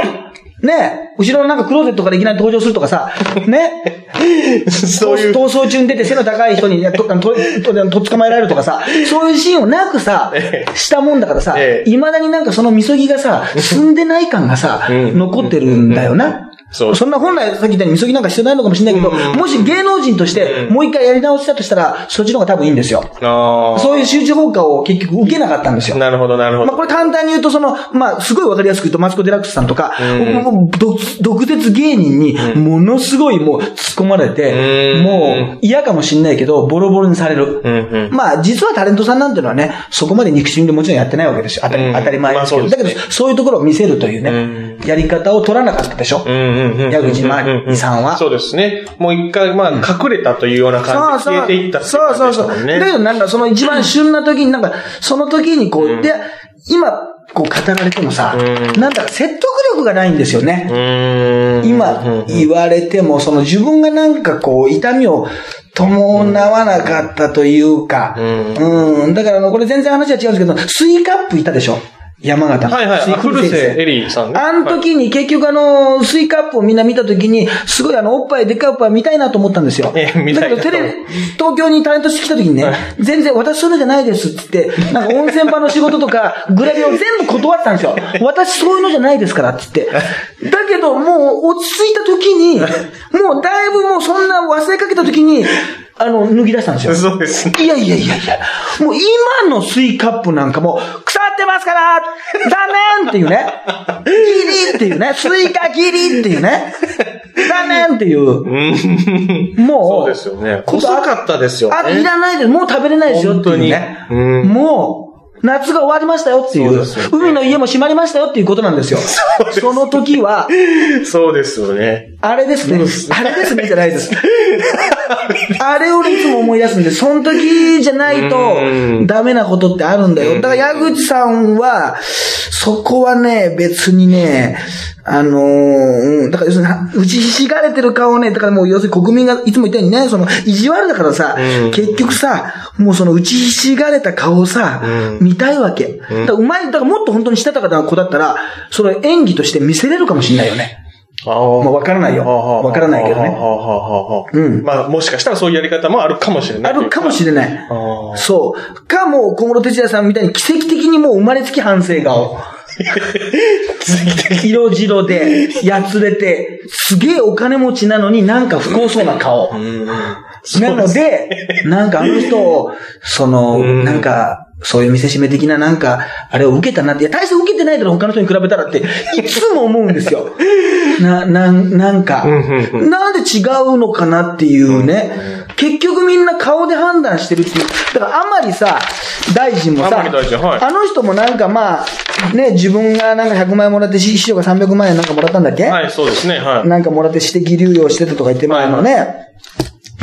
A: ね、後ろのなんかクローゼットからいきなり登場するとかさ、ね、
B: そういう。
A: 逃走中に出て背の高い人にね、と、と、と、と、と捕まえられるとかさ、そういうシーンをなくさ
B: え、
A: したもんだからさ、
B: ええ。
A: 未だになんかそのみそぎがさ、進ん。でない感がさ、
B: うん。
A: 残ってるんだよな。
B: そう
A: そんな本来さっき言ったようにみそぎなんか必要ないのかもしれないけど、
B: うん
A: もし芸能人としてもう一回やり直したとしたら、そっちの方が多分いいんですよ。
B: あ
A: そういう集中放火を結局受けなかったんです
B: あ。
A: よ。
B: なるほど、なるほ
A: まあ、
B: ど。
A: これ簡単に言うと、その、まあ、すごいわかりやすく言うと、マツコ・デラックスさんとか、
B: うん
A: 毒毒舌芸人に、ものすごいもう突っ込まれて、
B: うん
A: もう嫌かもしんないけど、ボロボロにされる。
B: うんうん。
A: まあ、実はタレントさんなんていうのはね、そこまで肉親でもちろんやってないわけですよ。当たり,、前ですけど。
B: まあね
A: だけど、そういうところを見せるというね、やり方を取らなかったでしょ。
B: うん。
A: 矢口まりさんは
B: そうですね。もう一回、まあ、隠れたというような感じで消えていったってい
A: そうそうそう。だけどなんかその一番旬な時になんか、その時にこう、で、今、こう語られてもさ、なんだか説得力がないんですよね。今言われても、その自分がなんかこう、痛みを伴わなかったというか、
B: うん
A: うん。だからあの、これ全然話は違うんですけど、スイカップいたでしょ山形の。
B: はいはい。古瀬エリーさんね。
A: あの時に結局あの、スイカップをみんな見た時に、すごいあの、おっぱい、でっかいおっぱい見たいなと思ったんですよ。
B: ええ見たい
A: だけどテレビ、東京にタレントしてきた時にね、全然私そういうのじゃないですって言って、なんか温泉場の仕事とか、グラビアを全部断ってたんですよ。私そういうのじゃないですからって言って。だけどもう落ち着いた時に、もうだいぶもうそんな忘れかけた時に、あの、脱ぎ出したんですよ。
B: そうですね。
A: いやいやいやいや、もう今のスイカップなんかもう、腐ってますから残念っていうね。ギリっていうね。スイカギリっていうね。残念っていう。
B: うん。
A: もう、
B: そうですよね。細かったですよね。
A: あ、いらないです。もう食べれないですよっていうね。
B: うん
A: もう、夏が終わりましたよっていう
B: ね
A: 海の家も閉まりましたよっていうことなんですよ。その時は、
B: そうですよね。
A: あれですね。あれですねじゃないです。あれをいつも思い出すんで、その時じゃないと
B: うん
A: ダメなことってあるんだよ。だから矢口さんは、そこはね、別にね、あのーうん、だから要するに、打ちひしがれてる顔をね、だからもう要するに国民がいつも言ったようにね、その、意地悪だからさ、
B: うん
A: 結局さ、もうその打ちひしがれた顔をさ、
B: うん
A: 見たいわけ。だからうまい、だからもっと本当にしたたかな子だったら、それ演技として見せれるかもしれないよね。
B: ああ。
A: まあわからないよ。わからないけどね。
B: まあ、もしかしたらそういうやり方もあるかもしれない。
A: あるかもしれない。そう。か、もう小室哲哉さんみたいに奇跡的にもう生まれつき反省顔。色白で、やつれて、すげえお金持ちなのになんか不幸そうな顔。
B: うん。
A: なので、なんかあの人を、その、
B: うん
A: なんか、そういう見せしめ的ななんか、あれを受けたなって、いや、大して受けてないだろ、他の人に比べたらって、いつも思うんですよ。な、なん、なんか、なんで違うのかなっていうね。結局みんな顔で判断してるっていう。だから、あまりさ、大臣もさ、
B: はい
A: あの人もなんかまあ、ね、自分がなんか100万円もらって、師匠が300万円なんかもらったんだっけ？
B: はい、そうですね。はい。
A: なんかもらって私的流用してたとか言って、まあ、あのね、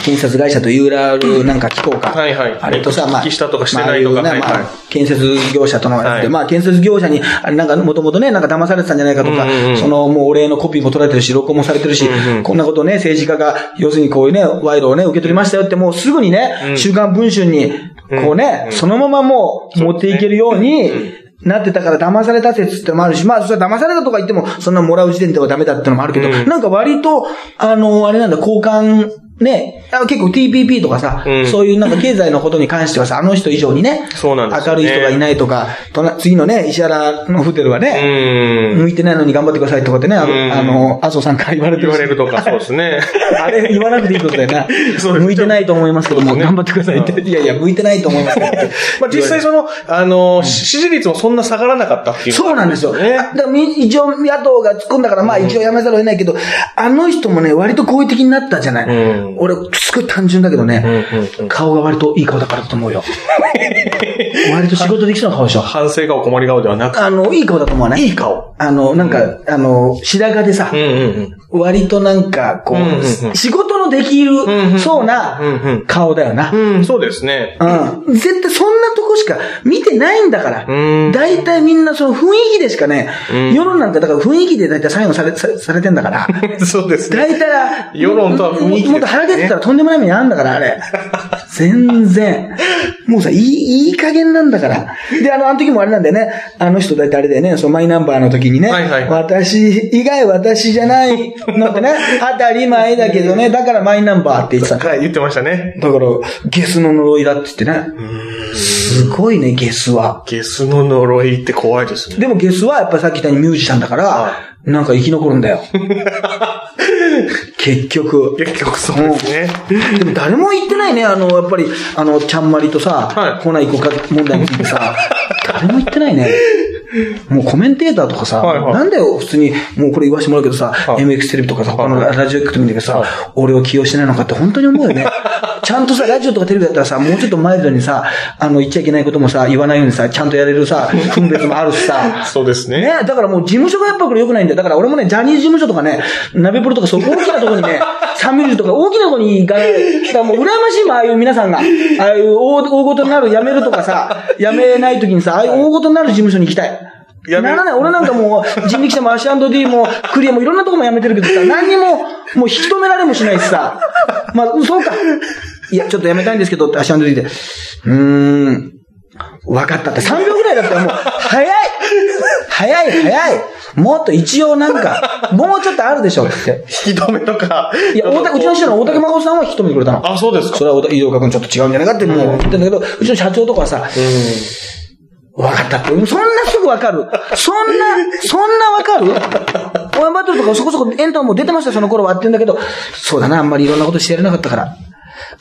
A: 建設会社と URL なんか機構か。
B: はいはい。
A: あれとさ、まあ。
B: したとかしてないとか。
A: まあまあ建設業者とのやつで、
B: はい。
A: まあ建設業者に、なんかもともとね、なんか騙されてたんじゃないかとか、そのもうお礼のコピーも取られてるし、録音もされてるし、こんなことをね、政治家が、要するにこういうね、賄賂をね、受け取りましたよって、もうすぐにね、
B: うん。
A: 週刊文春に、こうね、
B: うん。
A: そのままもう持っていけるように、なってたから騙された説ってのもあるし、まあ、それは騙されたとか言っても、そんなもらう時点ではダメだってのもあるけど、
B: うん。
A: なんか割と、あの、あれなんだ、交換、ね、あ結構 TPP とかさ、
B: うん
A: そういうなんか経済のことに関してはさ、あの人以上にね、
B: そうなんですよね
A: 明るい人がいないとか、次のね、石原のホテルは
B: う
A: ね、
B: ん。
A: 向いてないのに頑張ってくださいとかってね、あの麻生さんから言われてるし
B: 言われるとか、そうですね。
A: あれ言わなくていいことだよな。
B: そう
A: 向いてないと思いますけども、
B: ね
A: 頑張ってくださいって。いやいや、向いてないと思いますけど。
B: まあ実際その、あの、支持率もそんな下がらなかったっていう。
A: そうなんですよ。
B: ね。
A: だからみ一応野党が突っ込んだから、まあ一応やめざるを得ないけど、あの人もね、割と好意的になったじゃない。
B: うん
A: 俺、すごい単純だけどね、
B: うんうんうん
A: 顔が割といい顔だからだと思うよ。割と仕事できそうな顔でしょ。
B: 反省顔、困り顔ではなく。
A: あの、いい顔だと思わない？いい顔。あの、なんか、あの、白髪でさ、
B: うんうんうん。
A: 割となんか、こう、
B: うんうんうん
A: 仕事のできるそうな顔だよな。
B: うん、そうですね。
A: うん。絶対そんなとこしか見てないんだから。
B: うん
A: 大体みんなその雰囲気でしかね、
B: うん
A: 世論なんかだから雰囲気で大体サインをされさされてんだから。
B: そうですね。
A: 大体、
B: 世論とは雰囲気
A: もっと腹減ってたらとんでもない目にあるんだから、あれ。全然。もうさ、いい、いい加減なんだから。で、あの、あの時もあれなんだよね。あの人大体あれだよね、そのマイナンバーの時にね。
B: はいはい
A: 私以外私じゃないのってね、当たり前だけどね、だからマイナンバーって言ってた。
B: はい、言ってましたね。
A: だから、ゲスの呪いだって言ってね。すごいね、ゲスは。
B: ゲスの呪いって怖いですね。
A: でもゲスはやっぱさっき言ったようにミュージシャンだから
B: は、
A: なんか生き残るんだよ。結局。
B: 結局そうですね。
A: でも誰も言ってないね、あの、やっぱり、あの、ちゃんまりとさ、
B: はい
A: 来ない子か問題についてさ、誰も言ってないね。もうコメンテーターとかさ、
B: はいはい
A: なんだよ、普通に、もうこれ言わしてもらうけどさ、
B: はい
A: MX テレビとかさ、他の
B: はい
A: ラジオ局見てけどさ、
B: はい
A: 俺を起用してないのかって本当に思うよね。ちゃんとさ、ラジオとかテレビだったらさ、もうちょっとマイルドにさ、あの、言っちゃいけないこともさ、言わないようにさ、ちゃんとやれるさ、分別もあるしさ、
B: そうですね。
A: ねだからもう事務所がやっぱこれ良くないんだよ。だから俺もね、ジャニーズ事務所とかね、ナベプロとかそう大きなところにね、サンミュージとか大きなところに行かない。だからもう羨ましいもん、ああいう皆さんが。ああいう大大ごとになる、辞めるとかさ、辞めない時にさ、ああいう大ごとになる事務所に行きたい。
B: 辞め
A: ならない。俺なんかもう、人力車も H&D も、クリアもいろんなとこも辞めてるけどさ、何にも、もう引き止められもしないしさ。まあ、そうか。いや、ちょっとやめたいんですけどって足のついて、うーん、わかったって3秒ぐらいだったらもう、早い 早い早いもっと一応なんか、もうちょっとあるでしょって。
B: 引き止めとか。
A: いや、大竹、うちの師匠の大竹誠さんは引き止めてくれたの。
B: あ、そうですか。
A: それは大竹、井岡君ちょっと違うんじゃないかってもう言ってんだけど、うちの社長とかはさ、わかったって。そんなすぐわかる。そんな、そんなわかる？応援バトルとかそこそこエンタも出てましたその頃はって言うんだけど、そうだな、あんまりいろんなことしてやれなかったから。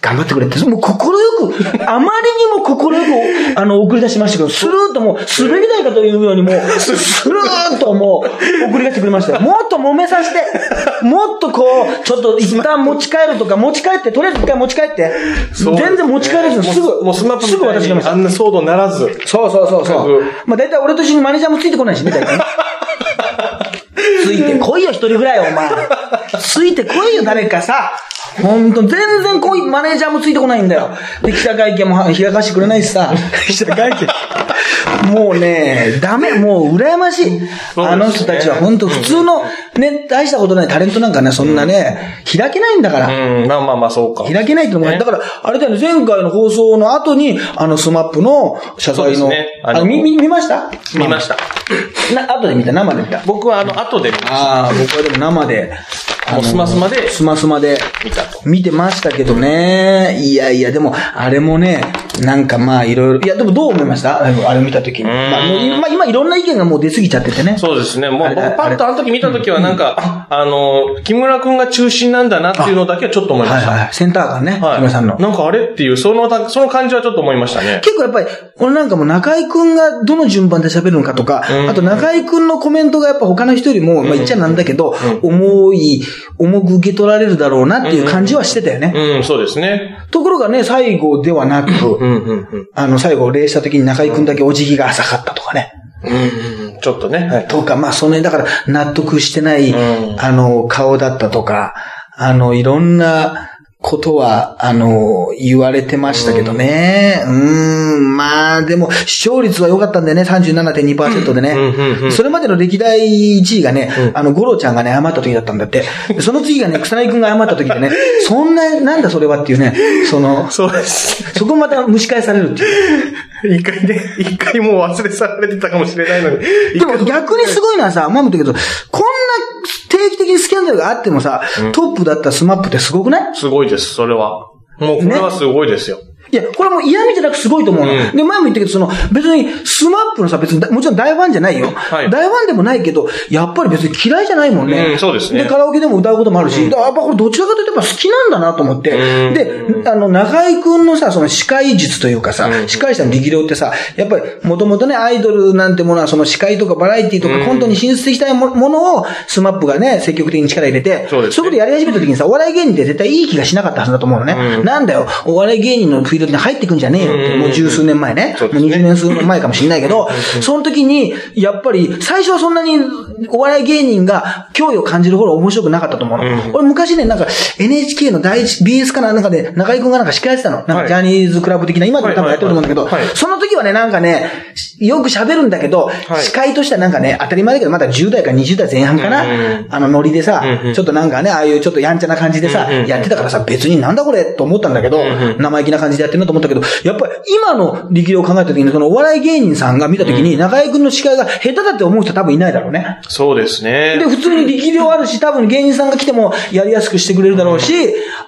A: 頑張ってくれって、もう心よく、あまりにも心よく、あの、送り出しましたけど、スルーッともう、滑り台かというようにもう、スルーッともう、送り出してくれましたよ。もっと揉めさせて、もっとこう、ちょっと一旦持ち帰るとか、持ち帰って、とりあえず一回持ち帰って、全然持ち帰らずにすぐ、
B: もうスマップ
A: すぐ私がました
B: あ。んな騒動ならず。
A: そうそうそうそう
B: うん。
A: まあ大体俺と一緒にマネージャーもついてこないしね、大体ね。ついてこいよ、一人ぐらい、お前。ついてこいよ、誰かさ。ほんと、全然こい、マネージャーもついてこないんだよ。で、記者会見も開かしてくれないしさ。記者会見？もうね、ダメ、もう羨ましい。
B: ね
A: あの人たちは本当普通のね、大したことないタレントなんかね、そんなね、開けないんだから。
B: うん、まあまあまあ、そうか。
A: 開けないってのも、
B: ね
A: だから、あれだよね、前回の放送の後に、あの、スマップの謝罪の、
B: ねあの
A: 見、見ました？
B: 見ました。
A: な、後で見た、生で見た。
B: 僕はあの、後で見ました
A: ああ、僕はでも生で、
B: もうスマスマで
A: スマスマで、
B: 見たと。
A: 見てましたけどね。いやいや、でも、あれもね、なんかまあ、いろいろ、いや、でもどう思いました？あれあれ見たときに。
B: ん
A: まあ、もう今、今いろんな意見がもう出過ぎちゃっててね。
B: そうですね。もう
A: あれ
B: 僕パッとあの時見た時はなんか、ああの、木村くんが中心なんだなっていうのだけはちょっと思いました。
A: はいはい。センター感ね、木
B: はい。
A: 村さんの。
B: なんかあれっていう、その、その感じはちょっと思いましたね。
A: 結構やっぱり、俺なんかも中井くんがどの順番で喋るのかとか、
B: うん
A: あと中井くんのコメントがやっぱ他の人よりも、まあ言っちゃなんだけど、重い、重く受け取られるだろうなっていう感じはしてたよね。
B: うん、そうですね。
A: ところがね、最後ではなく、
B: うん、うん、うん。
A: あの、最後礼した時に中井くんだけお辞儀が浅かったとかね。
B: うんうん、ちょっとね。はい。
A: とか、まあ、その辺だから納得してない、
B: うん
A: あの、顔だったとか、あの、いろんなことは、あの、言われてましたけどね。うーん、まあ、でも、視聴率は良かったんだよね、37.2%でね。
B: うんうんうん
A: それまでの歴代1位がね、あの、五郎ちゃんがね、謝った時だったんだって。でその次がね、草薙くんが謝った時でね、そんな、なんだそれはっていうね、その、
B: そうです。
A: そこまた蒸し返されるっていう。
B: 一回ね、一回もう忘れ去られてたかもしれないのに。
A: でも逆にすごいのはさ、前も言ったけど、こんな定期的にスキャンダルがあってもさ、トップだったスマップってすごくない？
B: すごいです、それは。もうこれはすごいですよ。
A: いや、これもう嫌味じゃなくすごいと思うの。
B: うん
A: で、前も言ったけど、その、別に、スマップのさ、別にだ、もちろん大ファンじゃないよ。
B: はい
A: 大ファンでもないけど、やっぱり別に嫌いじゃないもんね。
B: うんそうですね
A: で、カラオケでも歌うこともあるし、だからやっぱこれどちらかというとやっぱ好きなんだなと思って。
B: うん
A: で、あの、中井くんのさ、その司会術というかさ、司会者の力量ってさ、やっぱり、もともとね、アイドルなんてものは、その司会とかバラエティとかコントに進出したいもものを、スマップがね、積極的に力入れて、
B: そうですね
A: いうことやり始めた時にさ、お笑い芸人って絶対いい気がしなかったはずだと思うのね。
B: うん
A: なんだよ、お笑い芸人のフィールドに入ってくんじゃねえよって、
B: うん
A: もう十数年前ね。もう20年数年前かもしれないけど、その時に、やっぱり、最初はそんなにお笑い芸人が脅威を感じるほど面白くなかったと思うの。
B: うん
A: 俺昔ね、なんか NHK の第一、BS かななんかで、中井くんがなんか司会してたの。なん
B: はい。
A: かジャニーズクラブ的な、今でも多分やってると思うんだけど、その時はね、なんかね、よく喋るんだけど、
B: い。
A: 司会としてはなんかね、当たり前だけど、まだ10代か20代前半かな、
B: うん
A: あのノリでさ、ちょっとなんかね、ああいうちょっとやんちゃな感じでさ、やってたからさ、別になんだこれと思ったんだけど、生意気な感じでやってるなと思ったけど、やっぱり今の力量を考えた時に、そのお笑い芸人さんが見た時に、中居君の司会が下手だって思う人多分いないだろうね。
B: そうですね
A: で、。普通に力量あるし、多分芸人さんが来てもやりやすくしてくれるだろうし、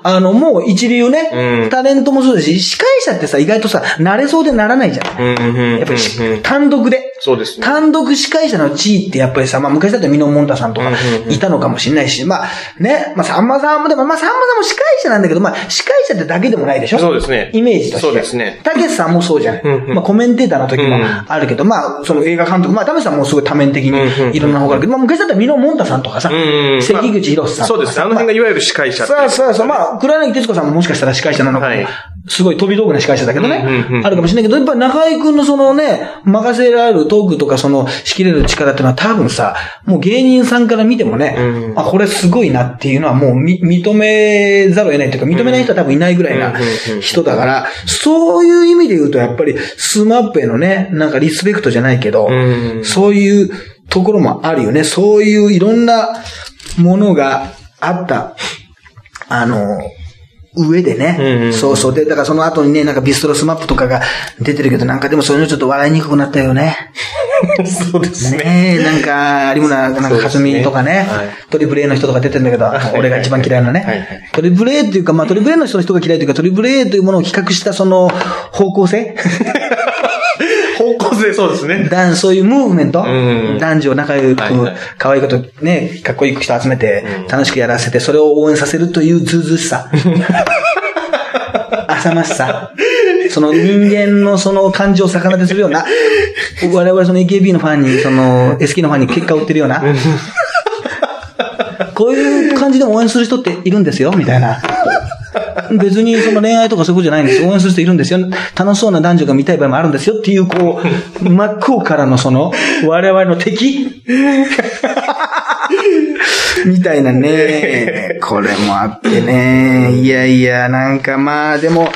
A: あの、もう一流ね、
B: うん
A: タレントもそうだし、司会者ってさ、意外とさ、慣れそうでならないじゃん。やっぱり単独で。
B: そうですね。
A: 単独司会者の地位ってやっぱりさ、まあ昔だったらミノモンタさんとかいたのかもしれないし、まあね、まあさんまさんもでも、まあさんまさんも司会者なんだけど、まあ司会者ってだけでもないでしょ？
B: そうですね
A: イメージとして。
B: そうですね
A: たけしさんもそうじゃない。
B: うんうん
A: まあコメンテーターの時も
B: うん
A: あるけど、まあその映画監督、まあたけしさんもすごい多面的にいろんな方があるけど、まあ昔だったらミノモンタさんとかさ、関口博さんとかさ。
B: そうですね。あの辺がいわゆる司会者
A: そうそうそう。まあ、黒柳徹子さんももしかしたら司会者なのかも、
B: はい
A: すごい飛び道具な司会者だけどね、
B: うんうんうん
A: あるかもしれないけど、やっぱ中井くんのそのね、任せられるトークとかその仕切れる力っていうのは多分さ、もう芸人さんから見てもね、
B: うん。
A: あ、これすごいなっていうのはもう認めざるを得ないというか、認めない人は多分いないぐらいな人だから、そういう意味で言うとやっぱりスマップへのね、なんかリスペクトじゃないけど、
B: うん。
A: そういうところもあるよね。そういういろんなものがあった、あの、上でね、
B: うんうん。
A: そうそう。で、だからその後にね、なんかビストロスマップとかが出てるけど、なんかでもそういうのちょっと笑いにくくなったよね。
B: そうですね。
A: ねえ、なんか、有村、なんか、かすみとかね、
B: はい。
A: トリプル A の人とか出てるんだけど、
B: い。
A: 俺が一番嫌いなね、
B: はいはい。
A: トリプル A っていうか、まあトリプル A の人の人が嫌いというか、トリプル A というものを企画したその方向性？
B: 方向性そうですね。
A: 男そういうムーブメント、
B: ん
A: 男女仲良く、
B: はいはい
A: 可愛いことね、かっこいい人集めて
B: うん、
A: 楽しくやらせて、それを応援させるというずうずうしさ。浅ましさ。その人間のその感情を逆なでするような、我々その AKB のファンに、その SK のファンに結果を売ってるような、こういう感じで応援する人っているんですよ、みたいな。別にその恋愛とかそういうことじゃないんですよ。応援する人いるんですよ。楽しそうな男女が見たい場合もあるんですよっていう、こう、真っ向からのその、我々の敵 みたいなね。これもあってね。いやいや、なんかまあ、でも、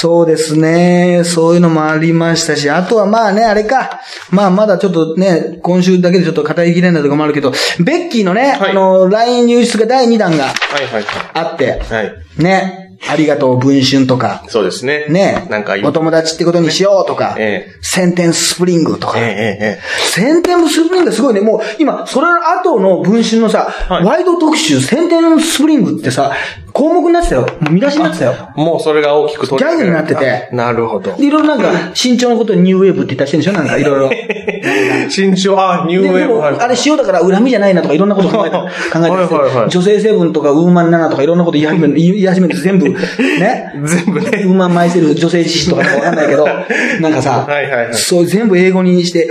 A: そうですね。そういうのもありましたし、あとはまあね、あれか。まあまだちょっとね、今週だけでちょっと語りきれないところもあるけど、ベッキーのね、
B: はい
A: あの、LINE 入室が第2弾が
B: はいはい
A: あって、
B: はい。はい。
A: ね、ありがとう文春とか、
B: そうですね。
A: ね、
B: なんか今
A: お友達ってことにしようとか、
B: ええ
A: Sentence Spring とか、
B: えええええ
A: Sentence Spring がすごいね。もう、今、それの後の文春のさ、
B: はい
A: ワイド特集、 Sentence Spring ってさ、項目になってたよ。見出しになってたよ。
B: えもうそれが大きく取
A: ギャグになってて
B: あなるほど。
A: で、いろいろなんか、身長のことをニューウェーブって言ったりしてるんでしょ？なんか、いろいろ。
B: 身長、あ、ニューウェーブ。
A: あれ塩だから恨みじゃないなとかいろんなこと考えた、考えて、
B: はい
A: 女性成分とかウーマン7とかいろんなこと言い始める、言い始めると全部、ね？
B: 全部ね。
A: ウーマンマイセル女性自身とかわかんないけど、なんかさ、
B: はいはいはい
A: そう全部英語にして、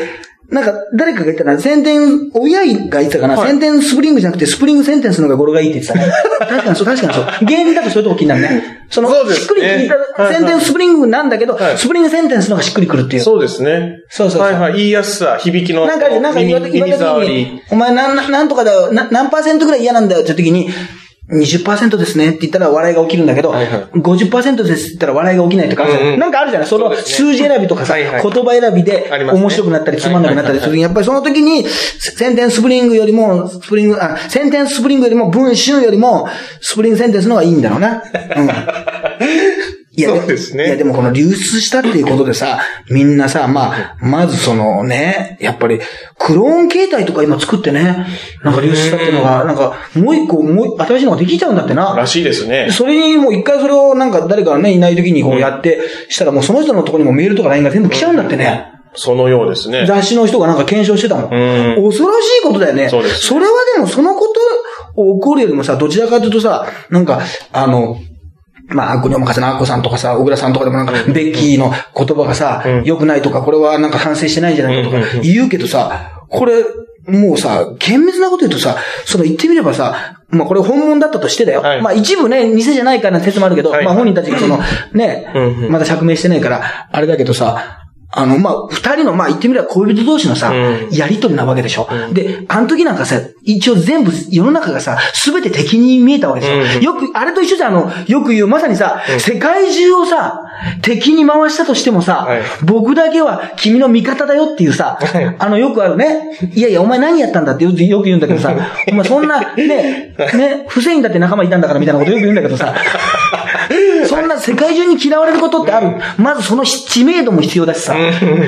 A: なんか誰かが言ったら、センテン、親が言ってたかな、
B: はい
A: センテンスプリングじゃなくてスプリングセンテンスの方が語呂がいいって言ってたね。確かにそう、確かにそう。芸人だとそういうとこ気になるね。その、
B: そね
A: しっくり聞いた、
B: はいはい
A: センテンススプリングなんだけど、
B: はい
A: Spring Sentence の方がしっくりくるっていう。
B: そうですね。
A: そうそうそう
B: はいはい。言いやすさ、響きの。
A: なんか、なんか言われた時に、お前なん、なんとかだよ、な何パーセントぐらい嫌なんだよって時に、20%ですねって言ったら笑いが起きるんだけど、
B: はいはい。
A: 50%ですって言ったら笑いが起きないとかあるじ
B: うんうん
A: なんかあるじゃない？その数字選びとかさ、
B: はいはい。
A: 言葉選びで面白くなったりつまんなくなったりするやっぱりその時に、 Sentence Spring よりも、 Spring、あ、 Sentence Spring よりも文春よりも、スプリングセンテンスの方がいいんだろうな。うん。いや、
B: そうですね
A: いや、でもこの流出したっていうことでさ、みんなさ、まあ、まずそのね、やっぱり、クローン形態とか今作ってね、なんか流出したっていうのが、なんか、もう一個、もう、新しいのができちゃうんだってな。
B: らしいですね。
A: それにもう一回それをなんか誰かがね、いない時にこうやって、したらもうその人のところにもメールとか LINE が全部来ちゃうんだってね。
B: そのようですね。
A: 雑誌の人がなんか検証してたもん。
B: うん
A: 恐ろしいことだよね。
B: そうです
A: それはでもそのことを起こるよりもさ、どちらかというとさ、なんか、あの、まあ、アッコにお任せのアッコさんとかさ、小倉さんとかでもなんか、ベッキーの言葉がさ、
B: うん。
A: 良くないとか、これはなんか反省してないんじゃないかとか言うけどさ、これ、もうさ、厳密なこと言うとさ、その言ってみればさ、まあこれ本物だったとしてだよ。
B: はい。
A: まあ一部ね、偽じゃないから説もあるけど、
B: はい。
A: まあ本人たちがその、ね、まだ釈明してないから、あれだけどさ、あの、まあ、二人の、まあ、言ってみれば恋人同士のさ、
B: うん。
A: やりとりなわけでしょ。で、あの時なんかさ、一応全部、世の中がさ、すべて敵に見えたわけでしょ。
B: うん
A: よく、あれと一緒じゃん、あの、よく言う、まさにさ、世界中をさ、敵に回したとしてもさ、
B: はい。
A: 僕だけは君の味方だよっていうさ、
B: はい。
A: あの、よくあるね、いやいや、お前何やったんだってよくよく言うんだけどさ、お前そんな、ね、ね、フセインだって仲間いたんだからみたいなことよく言うんだけどさ、そんな世界中に嫌われることってある？まずその知名度も必要だしさ。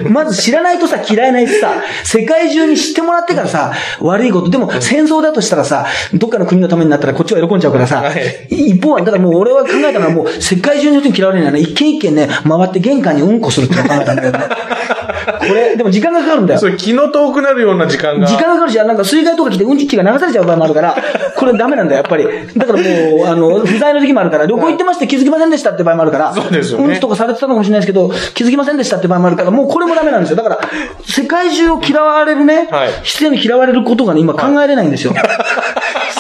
A: まず知らないとさ、嫌いないしさ、世界中に知ってもらってからさ、悪いこと。でも戦争だとしたらさ、どっかの国のためになったらこっちは喜んじゃうからさ
B: はい、
A: 一方は、だからもう俺は考えたのはもう世界中の人に嫌われるのはね、一軒一軒ね、回って玄関にうんこするって考えたんだけどね。これ、でも時間がかかるんだよ
B: そ。れ気の遠くなるような時間が。
A: 時間がかかるし、なんか水害とか来てうんちが流されちゃう場合もあるから、これダメなんだよ、やっぱり。だからもう、あの、不在の時もあるから、旅行行ってまして気づきませんでしたって場合もあるから、
B: そうですよね
A: うんちとかされてたのかもしれないですけど、気づきませんでしたって場合もあるから、もうこれもダメなんですよ。だから、世界中を嫌われるね、
B: はい
A: 必要に嫌われることがね、今考えれないんですよ。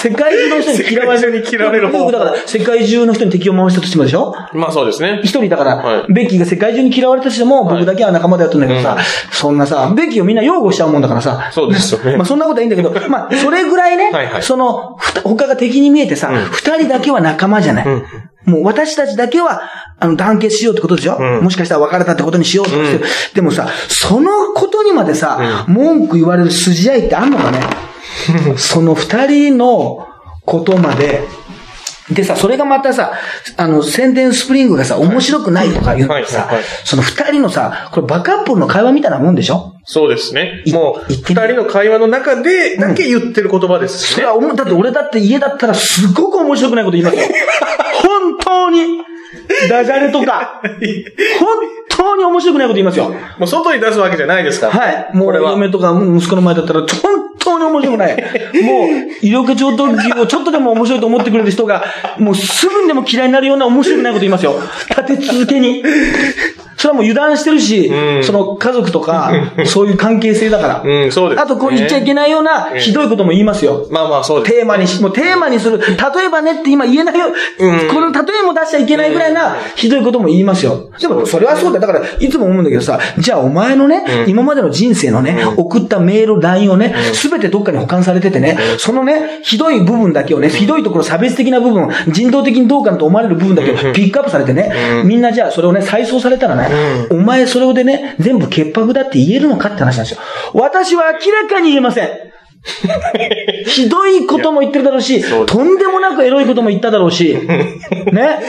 A: 世界中の人に嫌われる。
B: 世界中に嫌われる方法
A: だから、世界中の人に敵を回したとしてもでしょ？
B: まあそうですね。
A: 一人だから、
B: はい
A: ベッキーが世界中に嫌われたとしても、僕だけは仲間だよって言うんだけどさ、そんなさ、ベッキーをみんな擁護しちゃうもんだからさ、
B: そうですよね。
A: まあそんなことはいいんだけど、まあそれぐらいね、
B: はいはい。
A: その、ふた他が敵に見えてさ、二、人だけは仲間じゃない。
B: ん。
A: もう私たちだけは、あの、団結しようってことでしょ、
B: うん。
A: もしかしたら別れたってことにしようとかして、でもさ、そのことにまでさ、文句言われる筋合いってあんのかね？その二人のことまで、でさ、それがまたさ、あの、宣伝スプリングがさ、面白くないとか言うのさ、
B: はいはいはい
A: その二人のさ、これバカップルの会話みたいなもんでしょ？
B: そうですね。
A: い
B: もう、二人の会話の中でだけ言ってる言葉ですしね。
A: それはだって俺だって家だったらすごく面白くないこと言いますよ。本当にダジャレとか、本当に面白くないこと言いますよ。
B: もう外に出すわけじゃないですから。
A: はい。もう
B: これは。
A: 嫁とか息子の前だったら、本当に面白くない。もう、医療課長特急をちょっとでも面白いと思ってくれる人が、もうすぐにでも嫌いになるような面白くないこと言いますよ。立て続けに。それはもう油断してるし、
B: うん
A: その家族とか、そういう関係性だから。
B: うん、そうです、
A: あと、こう言っちゃいけないような、ひどいことも言いますよ。
B: まあまあ、そうです。
A: テーマにし、もうテーマにする。例えばねって今言えないよ。
B: うん
A: この例えも出しちゃいけないぐらいな、ひどいことも言いますよ。でも、それはそうだよ。だから、いつも思うんだけどさ、じゃあお前のね、今までの人生のね、送ったメール、LINE をね、すべてどっかに保管されててね、そのね、ひどい部分だけをね、ひどいところ、差別的な部分、人道的にどうかと思われる部分だけをピックアップされてね、みんなじゃあそれをね、再送されたらね、お前それをでね、全部潔白だって言えるのかって話なんですよ。私は明らかに言えません。ひどいことも言ってるだろうし、
B: そう
A: とんでもなくエロいことも言っただろうし、ね。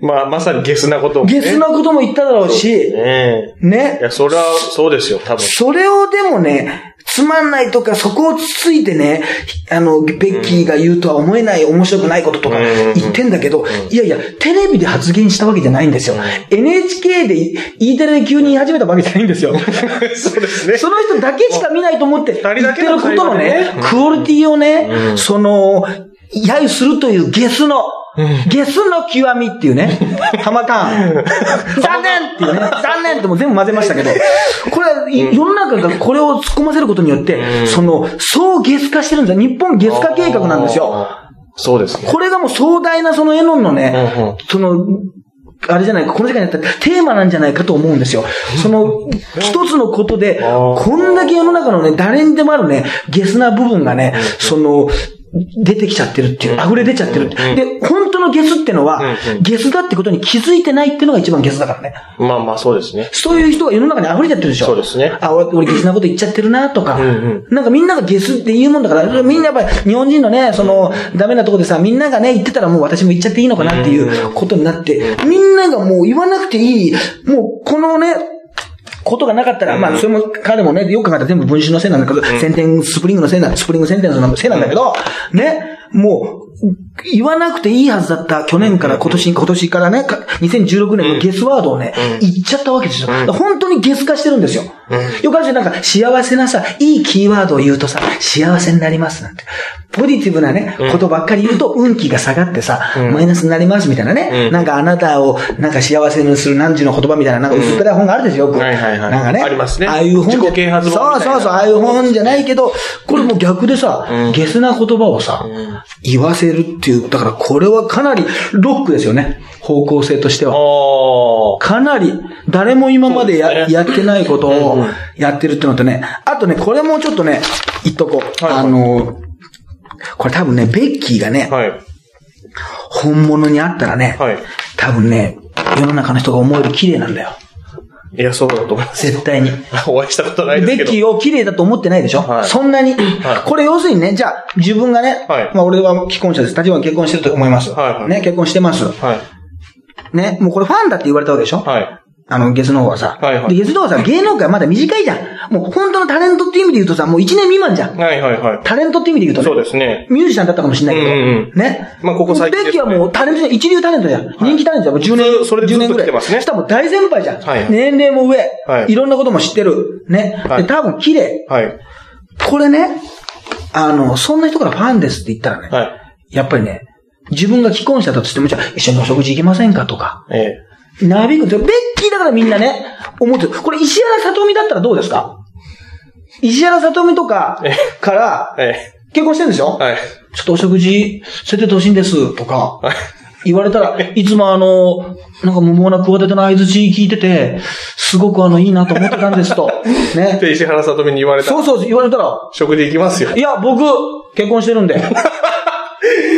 B: まあ、まさにゲスなことも、ね。
A: ゲスなことも言っただろうし、
B: ねえ。
A: ね
B: い。や、それは、そうですよ、多分。
A: それをでもね、つまんないとか、そこをつついてね、あの、ベッキーが言うとは思えない面白くないこととか
B: うん
A: 言ってんだけど、いやいや、テレビで発言したわけじゃないんですよ。NHK で E テレで急に言い始めたわけじゃないんですよ。
B: そうですね。
A: その人だけしか見ないと思って言
B: 二人だけの
A: ってることのね、クオリティをね、その、揶揄するというゲスの、ゲスの極みっていうね、浜感。残念っていうね、残念ってもう全部混ぜましたけど、これは、い世の中がこれを突っ込ませることによって、その、そうゲス化してるんですよ。日本ゲス化計画なんですよ。
B: そうですね。
A: これがもう壮大なそのエノンのね、
B: うんうん。
A: その、あれじゃないか、この時間にやったテーマなんじゃないかと思うんですよ。その、一つのことで、こんだけ世の中のね、誰にでもあるね、ゲスな部分がね、その、出てきちゃってるっていう、溢れ出ちゃってるって。で、本当のゲスってのは、ゲスだってことに気づいてないっていうのが一番ゲスだからね。
B: まあまあ、そうですね。
A: そういう人が世の中に溢れちゃってるでしょ。
B: そうですね。
A: あ、俺、俺ゲスなこと言っちゃってるなとか、
B: ん
A: なんかみんながゲスって言うもんだから、みんなやっぱり日本人のね、その、ダメなとこでさ、みんながね、言ってたらもう私も言っちゃっていいのかなっていうことになって、みんながもう言わなくていい、もうこのね、ことがなかったら、まあ、それも、彼もね、よく考えたら全部文春のせいなんだけど、 Sentence Spring のせいな、 Spring Sentence のせいなんだけど、ね、もう、言わなくていいはずだった去年から今年、今年からね、か2016年のゲスワードをね、言っちゃったわけですよ。本当にゲス化してるんですよ。よくあるじゃん、なんか、幸せなさ、いいキーワードを言うとさ、幸せになりますなんて。ポジティブなね、ことばっかり言うと、運気が下がってさ、マイナスになりますみたいなね。なんかあなたを、なんか幸せにする何時の言葉みたいな、なんか薄っぺらい本があるでしょ、よく。
B: はいはいはい。
A: なんかね。
B: ありますね。
A: ああいう本
B: 自己啓発本
A: そうそうそう、ああいう本じゃないけど、これもう逆でさ、ゲスな言葉をさ、言わせるっていう、だからこれはかなりロックですよね。方向性としては。
B: あ
A: かなり、誰も今までや,、やってないことをやってるってのとね、あとね、これもちょっとね、言っとこう。
B: はいはい
A: あの、これ多分ね、ベッキーがね
B: あ。、はい。
A: 本物にあったらね、
B: はい。
A: 多分ね、世の中の人が思える綺麗なんだよ。
B: いや、そうだと思います。
A: 絶対に。
B: お会いしたことないですけど。
A: ベッキーを綺麗だと思ってないでしょ、
B: はい
A: そんなに、
B: はい
A: これ要するにね、じゃあ自分がね、
B: はい
A: まあ俺は既婚者です。立場は結婚してると思います。
B: はいはい
A: ね、結婚してます。
B: はい。
A: ね、もうこれファンだって言われたわけでしょ？
B: はい。
A: あの、ゲスの方はさ。
B: はいはい
A: で、ゲスの方はさ、芸能界はまだ短いじゃん。もう本当のタレントっていう意味で言うとさ、もう1年未満じゃん。
B: はいはいはい。
A: タレントって意味で言うとね。
B: そうですね。
A: ミュージシャンだったかもしれないけど。
B: うんうん
A: ね。
B: まあここ最近ね
A: ベッキーはもうタレントじゃん。一流タレントじゃん。人気タレントじゃん。もう10年、
B: ずそれでずっと
A: 10年ぐらい。
B: 来てますね
A: しかも大先輩じゃん。
B: はい
A: 年齢も上。
B: はい
A: いろんなことも知ってる。ね。
B: はい
A: で、多分綺麗。
B: はい。
A: これね、あの、そんな人からファンですって言ったらね、
B: はい。
A: やっぱりね、自分が既婚者だとしても、じゃあ一緒にお食事行きませんかとか、
B: ええ。
A: なびくんですよ。ベッキーだからみんなね、思ってる。これ石原さとみだったらどうですか？石原さとみとか
B: え
A: から、
B: え
A: 結婚してるんですよ。
B: え。はい。
A: ちょっとお食事、させてほしいんです、とか、
B: はい。
A: 言われたら、いつもあの、なんか無謀な企ての合図字聞いてて、すごくあの、いいなと思ってたんですと。ね。
B: で、石原さとみに言われた
A: そうそう、言われたら、
B: 食事行きますよ。
A: いや、僕、結婚してるんで。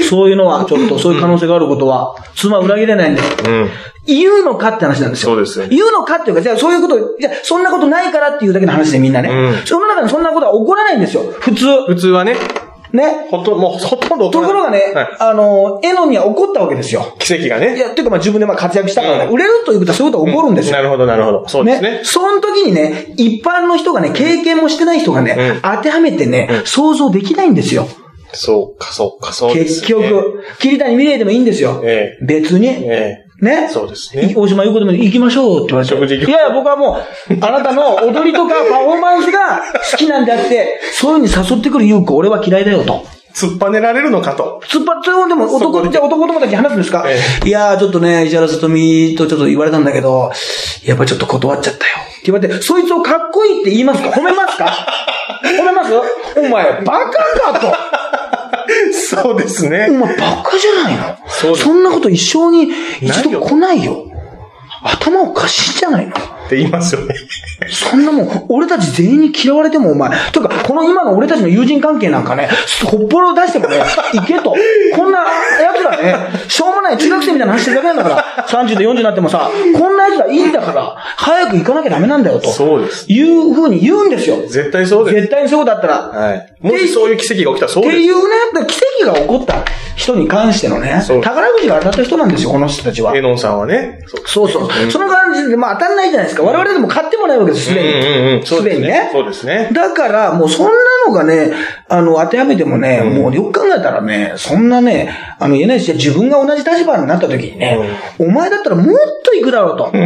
A: そういうのは、ちょっと、そういう可能性があることは、妻は裏切れないんで。
B: うん。
A: 言うのかって話なんですよ。
B: そうですよね
A: 言うのかっていうか、じゃあそういうこと、じゃあそんなことないからっていうだけの話でみんなね。
B: うん
A: 世の中にそんなことは起こらないんですよ。普通。
B: 普通はね。
A: ね。
B: ほとんど、もうほとんど
A: ところがね、
B: はい
A: あの、エノンには起こったわけですよ。
B: 奇跡がね。
A: いや、ていうかまあ自分でまあ活躍したからね、
B: うん
A: 売れるということはそういうことが起こるんですよ。
B: なるほど、なるほど。そうですね。
A: その時にね、一般の人がね、経験もしてない人がね、
B: うん
A: 当てはめてね、
B: うん
A: 想像できないんですよ。
B: そうか、そうか、そうです、
A: 結
B: ね。
A: 局、桐谷美玲でもいいんですよ。
B: え
A: 別に。
B: え。え
A: ね？
B: え。。そうですね。
A: 大島優子でも行きましょうって言われて。
B: 食事行き
A: いやいや、僕はもう、あなたの踊りとかパフォーマンスが好きなんであって、そういう風に誘ってくる優子、俺は嫌いだよと。
B: 突っぱねられるのかと。
A: 突っ張って、でも男、
B: に
A: じゃあ男友達に話すんですか、
B: え
A: いやー、ちょっとね、石原さとみとちょっと言われたんだけど、やっぱりちょっと断っちゃったよ。って言われて、そいつをかっこいいって言いますか？褒めますか？褒めます？お前、バカかと。
B: そうです
A: お
B: ね。
A: 前、バカじゃないの？
B: そ
A: そんなこと一生に一度来ないよ。頭おかしいじゃないの
B: って言いますよね。
A: そんなもん、俺たち全員に嫌われてもお前、とか、この今の俺たちの友人関係なんかね、ほっぽろ出してもね、行けと。こんな奴らね、しょうもない中学生みたいな話してるだけなんだから、30で40になってもさ、こんな奴らいいんだから、早く行かなきゃダメなんだよと。
B: そうです。
A: いう風に言うんですよ。
B: 絶対そうです。
A: 絶対にそうだったら。
B: はい。もしそういう奇跡が起きたらそうです。
A: っていうね、奇跡が起こった人に関してのね宝くじが当たった人なんですよ、この人たちは
B: エ。ノンさんはね。そう
A: そうそう。その感じで、まあ当たんないじゃないですか。我々でも買ってもないわけです、すでに。す
B: で
A: にね。。
B: そうですね。
A: だから、もうそんなのがね、あの、当てはめてもね、もうよく考えたらね、そんなね、あの、言えないし、自分が同じ立場になった時にね、お前だったらもっと行くだろうと。お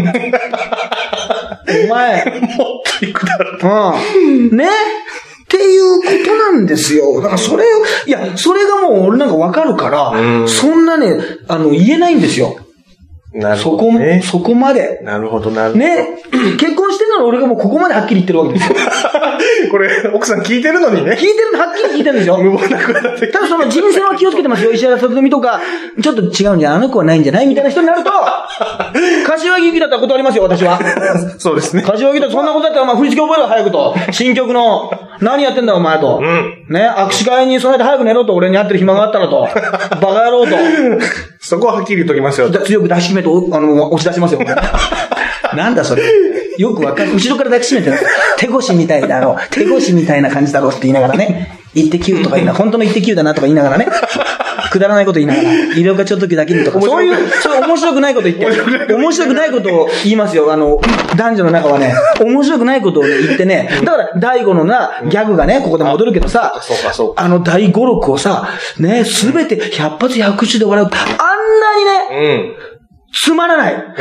A: 前、
B: もっといくだろう。
A: うん。ねっていうことなんですよ。だからそれを、いや、それがもう俺なんかわかるから、
B: うん
A: そんなね、あの、言えないんですよ。
B: なる
A: そこ、
B: ほどね。
A: そこまで。
B: なるほど、なるほど。
A: ね、結婚してんのに俺がもうここまではっきり言ってるわけですよ。
B: これ、奥さん聞いてるのにね。
A: 聞いてるのはっきり聞いてるんですよ。
B: 無謀な声だって。
A: ただその人選は気をつけてますよ。石原さとみとか、ちょっと違うんじゃ、あの子はないんじゃないみたいな人になると、柏木由紀だったら断りますよ、私は。
B: そうですね。
A: 柏木だそんなことだったら、まあ、振り付け覚えろ、早くと。新曲の、何やってんだ、お前と。
B: うん。
A: ね、握手会に備えて早く寝ろと、俺に会ってる暇があったらと。バカ野郎と。
B: そこははっきり言っときますよ。
A: だ強く抱きしめて、おあの、押し出しますよ。なんだそれ。よくわかる。後ろから抱きしめてる。手越しみたいだろう。手越しみたいな感じだろうって言いながらね。一滴9とか言いな本当の一滴9だなとか言いながらね。くだらないこと言いながら。医療課長時だけにとか。そういう、そういう面白くないこと言って。面白くないことを言いますよ。あの、男女の中はね。面白くないことをね言ってね。だから、第五のな、ギャグがね、ここで戻るけどさ。あの第5、6をさ、ね、すべて100発100中で笑う。あんなにね、
B: うん。
A: つまらない。あんな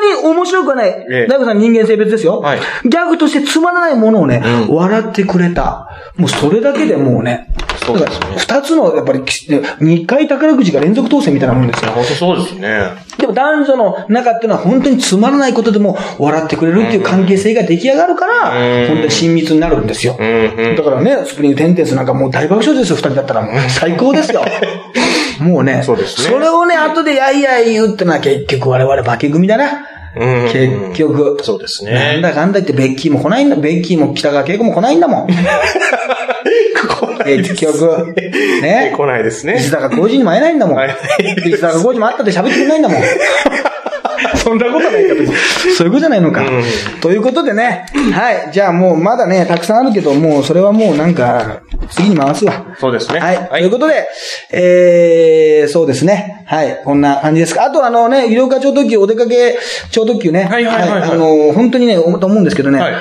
A: に面白くはない。
B: ええ
A: 大悟さん人間性別ですよ。
B: はい
A: ギャグとしてつまらないものをね、
B: うん
A: 笑ってくれた。もうそれだけでもうね。
B: そうですね
A: 二つの、やっぱり、二回宝くじが連続当選みたいなもんですよ。
B: 本当そうですね。
A: でも男女の中っていうのは本当につまらないことでも笑ってくれるっていう関係性が出来上がるから、
B: うん
A: 本当に親密になるんですよ。だからね、スプリングテンテンスなんかもう大爆笑ですよ、二人だったらもう。最高ですよ。もうね、
B: そうですね
A: それをね、後でやいやい言うってのは結局我々化け組だな。
B: うん
A: 結局。
B: そうです
A: なん
B: ね。
A: だかんだ言ってベッキーも来ないんだ。ベッキーも北川景子も来ないんだもん。結局。ね。
B: 来ないですね。
A: 石坂浩二にも会えないんだもん。石坂浩二も会ったって喋ってくれないんだもん。
B: そんなことないか、別に。
A: そういうことじゃないのか。
B: うん
A: ということでね。はい。じゃあもうまだね、たくさんあるけど、もうそれはもうなんか、次に回すわ。
B: そうですね。
A: はい。ということで、えー、そうですね。はい。こんな感じですか。あとあのね、医療課長特急、お出かけ超特急ね。
B: はいはいはいはい
A: あの、本当にね、思と思うんですけどね。
B: はい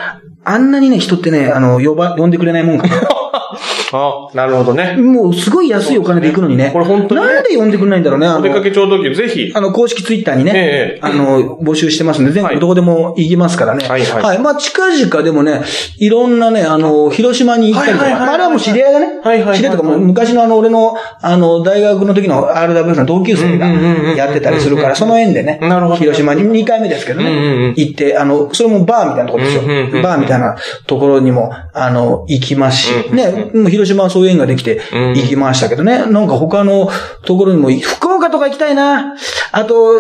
A: あんなにね、人ってね、あの、呼ば、呼んでくれないもんかな。
B: あ、なるほどね。
A: もうすごい安いお金で行くのにね。
B: これ本当にね。
A: なんで呼んでくれないんだろうね。あ
B: お出か
A: の、
B: け超特急、ぜひ。
A: あの、公式ツイッターにね、
B: ええ。
A: あの、募集してますんで、全
B: はい。
A: 国どこでも行きますからね。
B: はいはい。
A: まあ、近々でもね、いろんなね、あの、広島に行ったりとか、ああれはもう知り合いがね、
B: はいはいはい
A: 知り合いとか、もう昔のあの、俺の、あの、大学の時の RWF の同級生がやってたりするから、その縁でね、
B: なるほど。
A: 広島に2回目ですけどね、
B: うんうんうん。
A: 行って、あの、それもバーみたいなところですよ。
B: うんうんうん
A: バーみたいなところにも、あの、行きますし、ね、もう広島はそういう縁ができて、
B: うん
A: 行きましたけどね、なんか他のところにも、福岡とか行きたいな。あと、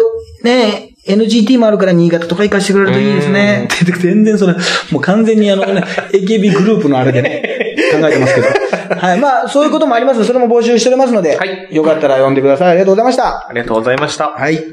A: ね、NGT もあるから新潟とか行かせてくれるといいですね。って全然それ、もう完全にあのね、AKB グループのあれでね、考えてますけど。はい。まあ、そういうこともありますそれも募集しておりますので、
B: はい
A: よかったら読んでください。ありがとうございました。
B: ありがとうございました。
A: はい。